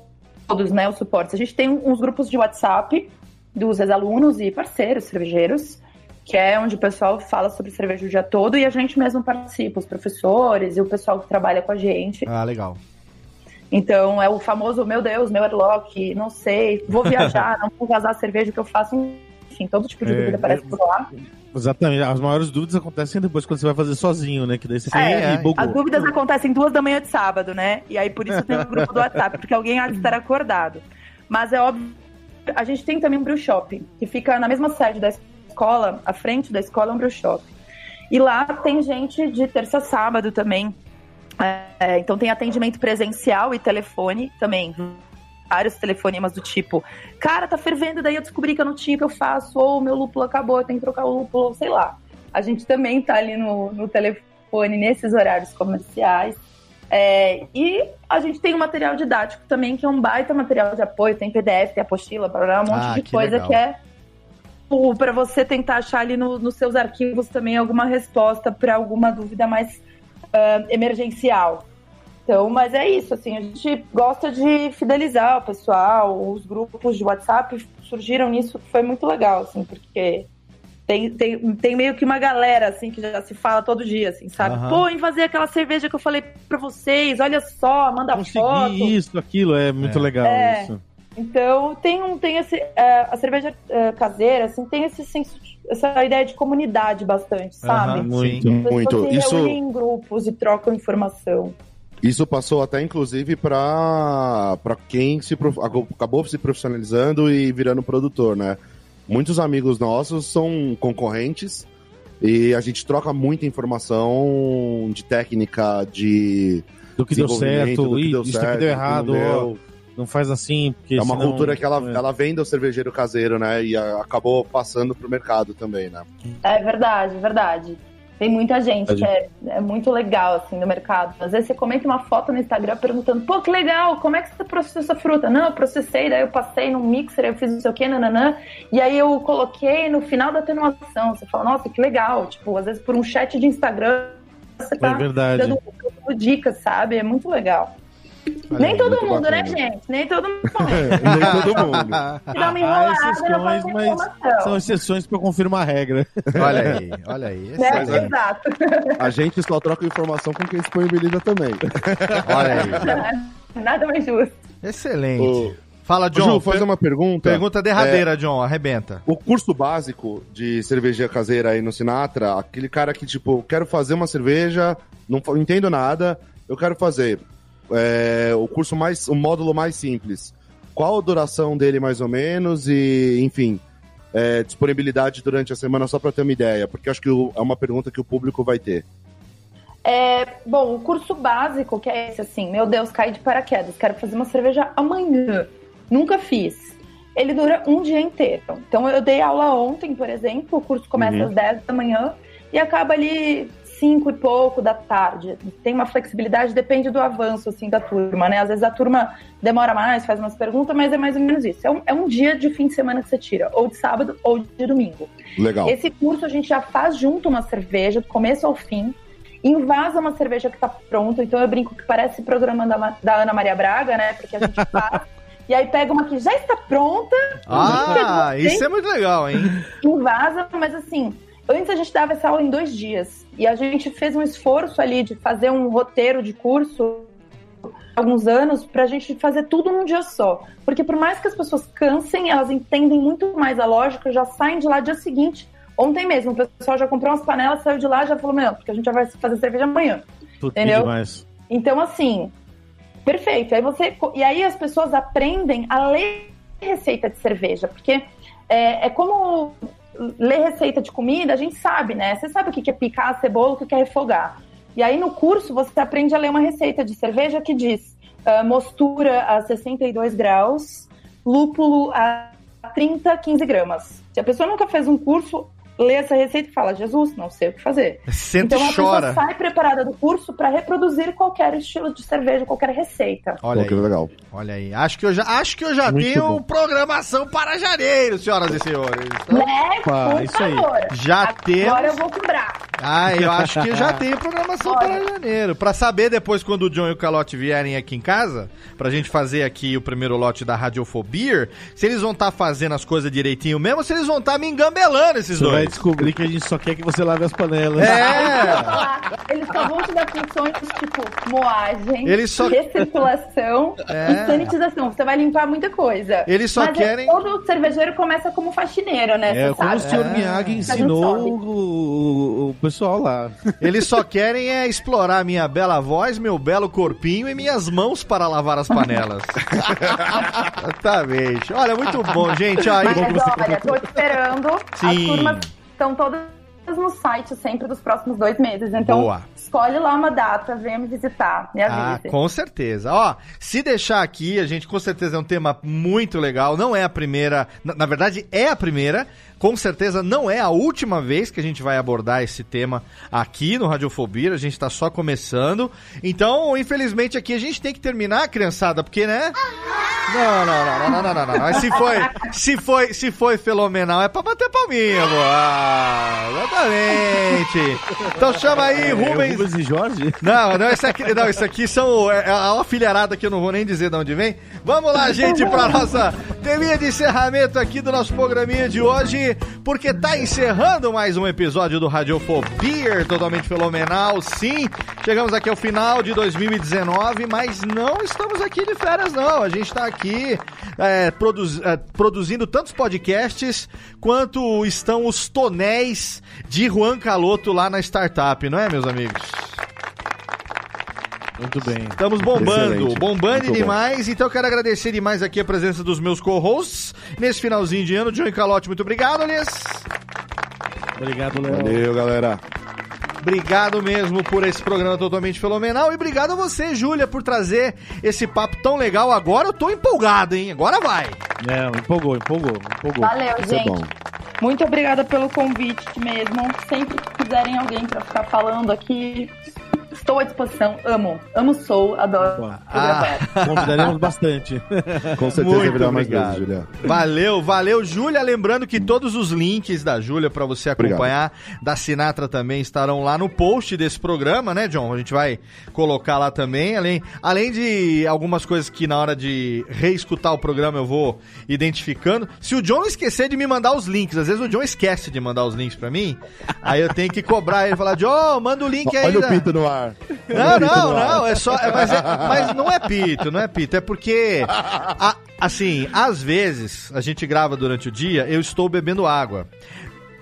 D: todos, né, os suportes. A gente tem uns grupos de WhatsApp dos ex-alunos e parceiros cervejeiros, que é onde o pessoal fala sobre cerveja o dia todo e a gente mesmo participa, os professores e o pessoal que trabalha com a gente.
A: Ah, legal.
D: Então é o famoso, meu Deus, meu airlock, não sei, vou viajar, não vou vazar a cerveja que eu faço, enfim, todo tipo de
B: É,
D: dúvida aparece por lá.
B: Exatamente. As maiores dúvidas acontecem depois quando você vai fazer sozinho, né? Que daí você fala,
A: é.
B: "Ih, bugou."
D: As dúvidas acontecem duas da manhã de sábado, né? E aí por isso tem o grupo do WhatsApp, porque alguém há de estar acordado. Mas é óbvio, a gente tem também um brew shop, que fica na mesma sede da escola, à frente da escola é um brew shop. E lá tem gente de terça a sábado também. É, então tem atendimento presencial e telefone também. Vários telefonemas do tipo, cara, tá fervendo, daí eu descobri que eu não tinha, o que eu faço? Ou meu lúpulo acabou, eu tenho que trocar o lúpulo, sei lá. A gente também tá ali no, no telefone nesses horários comerciais. É, e a gente tem um material didático também, que é um baita material de apoio, tem PDF, tem apostila, um monte
A: Ah,
D: de
A: que
D: coisa
A: legal.
D: que é para você tentar achar ali no- nos seus arquivos também alguma resposta para alguma dúvida mais ah, emergencial. Então, mas é isso, assim, a gente gosta de fidelizar o pessoal, os grupos de WhatsApp surgiram nisso, que foi muito legal, assim, porque tem, tem, tem meio que uma galera, assim, que já se fala todo dia, assim, sabe?
A: Aham.
D: Pô, em fazer aquela cerveja que eu falei pra vocês, olha só, manda foto.
B: Consegui isso, aquilo, é muito
A: É.
B: legal
D: É.
B: isso.
D: Então, tem, um, tem esse, é, a cerveja é, caseira, assim, tem esse senso, de- essa ideia de comunidade bastante, sabe?
A: Aham,
B: Muito.
D: As
C: Muito.
D: se
C: Isso,
D: reúnem em grupos e trocam informação.
C: isso passou até, inclusive, para quem se prof- acabou se profissionalizando e virando produtor, né? Muitos amigos nossos são concorrentes e a gente troca muita informação de técnica, de
B: Do que deu certo,
C: do que deu
B: isso
C: certo,
B: deu
C: que
B: errado,
C: não
B: faz assim, porque
C: É uma
B: senão-
C: cultura que ela,
B: é.
C: ela vem do cervejeiro caseiro, né? E a- acabou passando pro mercado também, né?
D: É verdade, verdade. Tem muita gente
B: Verdade.
D: que é, é muito legal, assim, no mercado. Às vezes você comenta uma foto no Instagram perguntando, pô, que legal, como é que você processou essa fruta? Não, eu processei, daí eu passei num mixer, eu fiz não sei o que, nananã, e aí eu coloquei no final da atenuação. Você fala, nossa, que legal. Tipo, às vezes por um chat de Instagram, você tá
B: É verdade.
D: dando dicas, sabe? É muito legal.
A: Olha
D: Nem
A: aí,
D: todo
C: muito
D: mundo, né,
C: bacana.
D: gente? Nem todo mundo.
C: Nem todo mundo.
D: Se dá uma
B: Há
D: enrolada, não
B: exceções, mas. São exceções para confirmar a regra.
A: Olha aí, olha aí.
D: Né?
A: Excelente.
D: Exato.
C: A gente só troca informação com quem disponibiliza também.
A: Olha aí.
D: Nada mais justo.
A: Excelente.
C: Ô,
A: Fala,
C: John,
A: John.
C: Ju, fazer
A: per-
C: uma pergunta.
A: Pergunta derradeira, John. Arrebenta.
C: O curso básico de cerveja caseira aí no Sinatra, aquele cara que, tipo, quero fazer uma cerveja, não entendo nada, eu quero fazer é, o curso mais, o módulo mais simples. Qual a duração dele, mais ou menos, e, enfim, é, disponibilidade durante a semana, só pra ter uma ideia, porque acho que o- é uma pergunta que o público vai ter.
D: É, bom, o curso básico, que é esse, assim, meu Deus, caí de paraquedas, quero fazer uma cerveja amanhã. Nunca fiz. Ele dura um dia inteiro. Então eu dei aula ontem, por exemplo, o curso começa
C: Uhum.
D: às 10 da manhã e acaba ali 5 e pouco da tarde. Tem uma flexibilidade, depende do avanço, assim, da turma, né? Às vezes a turma demora mais, faz umas perguntas, mas é mais ou menos isso. É um, é um dia de fim de semana que você tira, ou de sábado ou de domingo.
C: Legal.
D: Esse curso a gente já faz junto uma cerveja, do começo ao fim, invasa uma cerveja que tá pronta. Então eu brinco que parece programa da, da Ana Maria Braga, né? Porque a gente faz. e aí pega uma que já está pronta,
A: Ah, isso é muito legal, hein?
D: invasa, mas assim. Antes a gente dava essa aula em dois dias. E a gente fez um esforço ali de fazer um roteiro de curso há alguns anos pra gente fazer tudo num dia só. Porque por mais que as pessoas cansem, elas entendem muito mais a lógica, já saem de lá dia seguinte. Ontem mesmo, o pessoal já comprou umas panelas, saiu de lá e já falou, meu, porque a gente já vai fazer cerveja amanhã.
B: Puta,
D: Entendeu?
B: demais.
D: Então, assim, perfeito. Aí você, e aí as pessoas aprendem a ler receita de cerveja, porque é, é como ler receita de comida, a gente sabe, né? Você sabe o que é picar a cebola, o que é refogar. E aí no curso você aprende a ler uma receita de cerveja que diz ah, mostura a 62 graus, lúpulo a 30, 15 gramas. Se a pessoa nunca fez um curso, lê essa receita e fala, Jesus, não sei o que fazer.
A: Senta
D: Então
A: e
D: a pessoa
A: chora.
D: sai preparada do curso para reproduzir qualquer estilo de cerveja, qualquer receita.
A: Olha
C: Pô, que
A: aí,
C: legal.
A: olha aí. Acho que eu já, acho que eu já
B: Muito
A: tenho
B: bom.
A: programação para janeiro, senhoras e senhores. Então,
D: Né?
B: Opa,
D: Por
B: isso aí.
D: favor.
A: Já
D: Agora
A: temos.
D: eu vou cobrar.
A: Ah, eu acho que eu já tenho programação
D: Olha.
A: para janeiro. Pra saber depois quando o John e o Calote vierem aqui em casa, pra gente fazer aqui o primeiro lote da Radiofobia, se eles vão estar fazendo as coisas direitinho mesmo, ou se eles vão estar me engambelando esses
B: Você vai descobrir que a gente só quer que você lave as panelas.
A: É!
D: Eles só vão te dar funções tipo moagem,
A: Eles só-
D: recirculação
A: É.
D: e sanitização. Você vai limpar muita coisa.
A: Eles só
D: Mas
A: querem-
D: É, todo cervejeiro começa como faxineiro, né?
B: É,
D: Você
B: como o
D: sabe?
B: senhor
A: É.
B: Miyagi ensinou o, o- o pessoal lá.
A: Eles só querem é explorar minha bela voz, meu belo corpinho e minhas mãos para lavar as panelas. Exatamente. Olha, muito bom, gente. Ó,
D: Mas
A: e-
D: olha, tô esperando. As
A: Sim.
D: turmas estão todas no site sempre dos próximos dois meses. Então,
A: Boa.
D: Escolhe lá uma data, venha me visitar, me
A: Ah,
D: avise.
A: com certeza. Ó, se deixar aqui, a gente com certeza é um tema muito legal. Não é a primeira, na, na verdade é a primeira. Com certeza não é a última vez que a gente vai abordar esse tema aqui no Radiofobia. A gente tá só começando. Então, infelizmente aqui a gente tem que terminar, criançada, porque né? Não, não, não, não, não, não, não, não. Mas se foi, se foi, se foi fenomenal, é pra bater palminha, boa. Exatamente. Então chama aí,
B: É,
A: Rubens.
B: Rubens e Jorge?
A: Não, não, isso aqui, não, isso aqui são é, é a filharada que eu não vou nem dizer de onde vem. Vamos lá, gente, pra nossa teminha de encerramento aqui do nosso programinha de hoje, porque tá encerrando mais um episódio do Radiofobia, totalmente fenomenal, sim. Chegamos aqui ao final de 2019, mas não estamos aqui de férias, não. A gente tá aqui é, produz- é, produzindo tantos podcasts quanto estão os tonéis de Juan Caloto lá na startup, não é, meus amigos?
B: Muito bem.
A: Estamos bombando,
C: Excelente.
A: bombando
C: Muito bom.
A: demais. Então eu quero agradecer demais aqui a presença dos meus co-hosts nesse finalzinho de ano. John e Calote, muito obrigado, Elias.
B: Obrigado, Léo.
C: Valeu, galera.
A: Obrigado mesmo por esse programa totalmente fenomenal. E obrigado a você, Júlia, por trazer esse papo tão legal. Agora eu tô empolgado, hein? Agora vai.
B: É, empolgou, empolgou, empolgou.
D: Valeu,
C: Isso é
D: gente.
C: bom.
D: Muito obrigada pelo convite mesmo. Sempre que quiserem alguém pra ficar falando aqui, estou à disposição. Amo. Amo sou, adoro fotografar.
B: Convidaremos bastante.
C: Com certeza
A: Muito
C: virá mais
A: obrigado.
C: vezes, Julia.
A: Valeu, valeu, Júlia. Lembrando que todos os links da Júlia pra você
C: Obrigado.
A: acompanhar, da Sinatra também estarão lá no post desse programa, né, John? A gente vai colocar lá também, além, além de algumas coisas que na hora de reescutar o programa eu vou identificando. Se o John esquecer de me mandar os links, às vezes o John esquece de mandar os links pra mim, aí eu tenho que cobrar ele e falar, John, manda o link aí.
C: Olha
A: da-
C: o pinto no ar.
A: Não,
C: pinto
A: não,
C: no ar.
A: não, é só. é- mas, é- mas não é pito, não é pito. É porque, a- assim, às vezes a gente grava durante o dia, eu estou bebendo água.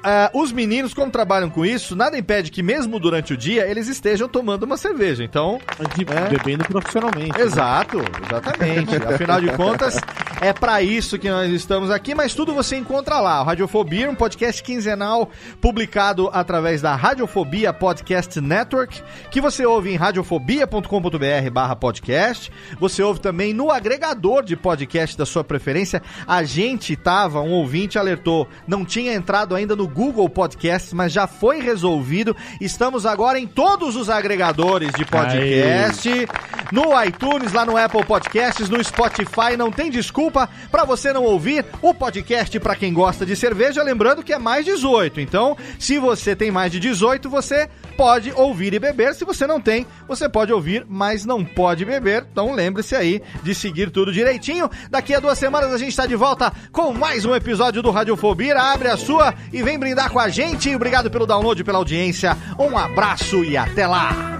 A: Ah, os meninos, como trabalham com isso, nada impede que, mesmo durante o dia, eles estejam tomando uma cerveja. Então,
B: De-
A: É.
B: Bebendo profissionalmente.
A: Exato, exatamente. Afinal de contas, é pra isso que nós estamos aqui, mas tudo você encontra lá. O Radiofobia, um podcast quinzenal publicado através da Radiofobia Podcast Network, que você ouve em radiofobia.com.br barra podcast. Você ouve também no agregador de podcast da sua preferência. A gente tava, um ouvinte alertou, não tinha entrado ainda no Google Podcast, mas já foi resolvido. Estamos agora em todos os agregadores de podcast podcast, no iTunes, lá no Apple Podcasts, no Spotify. Não tem desculpa pra você não ouvir o podcast pra quem gosta de cerveja. Lembrando que é mais 18. Então, se você tem mais de 18, você pode ouvir e beber. Se você não tem, você pode ouvir, mas não pode beber. Então, lembre-se aí de seguir tudo direitinho. Daqui a duas semanas a gente está de volta com mais um episódio do Radiofobia. Abre a sua e vem brindar com a gente. Obrigado pelo download pela audiência. Um abraço e até lá.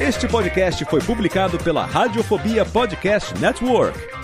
E: Este podcast foi publicado pela Radiofobia Podcast Network.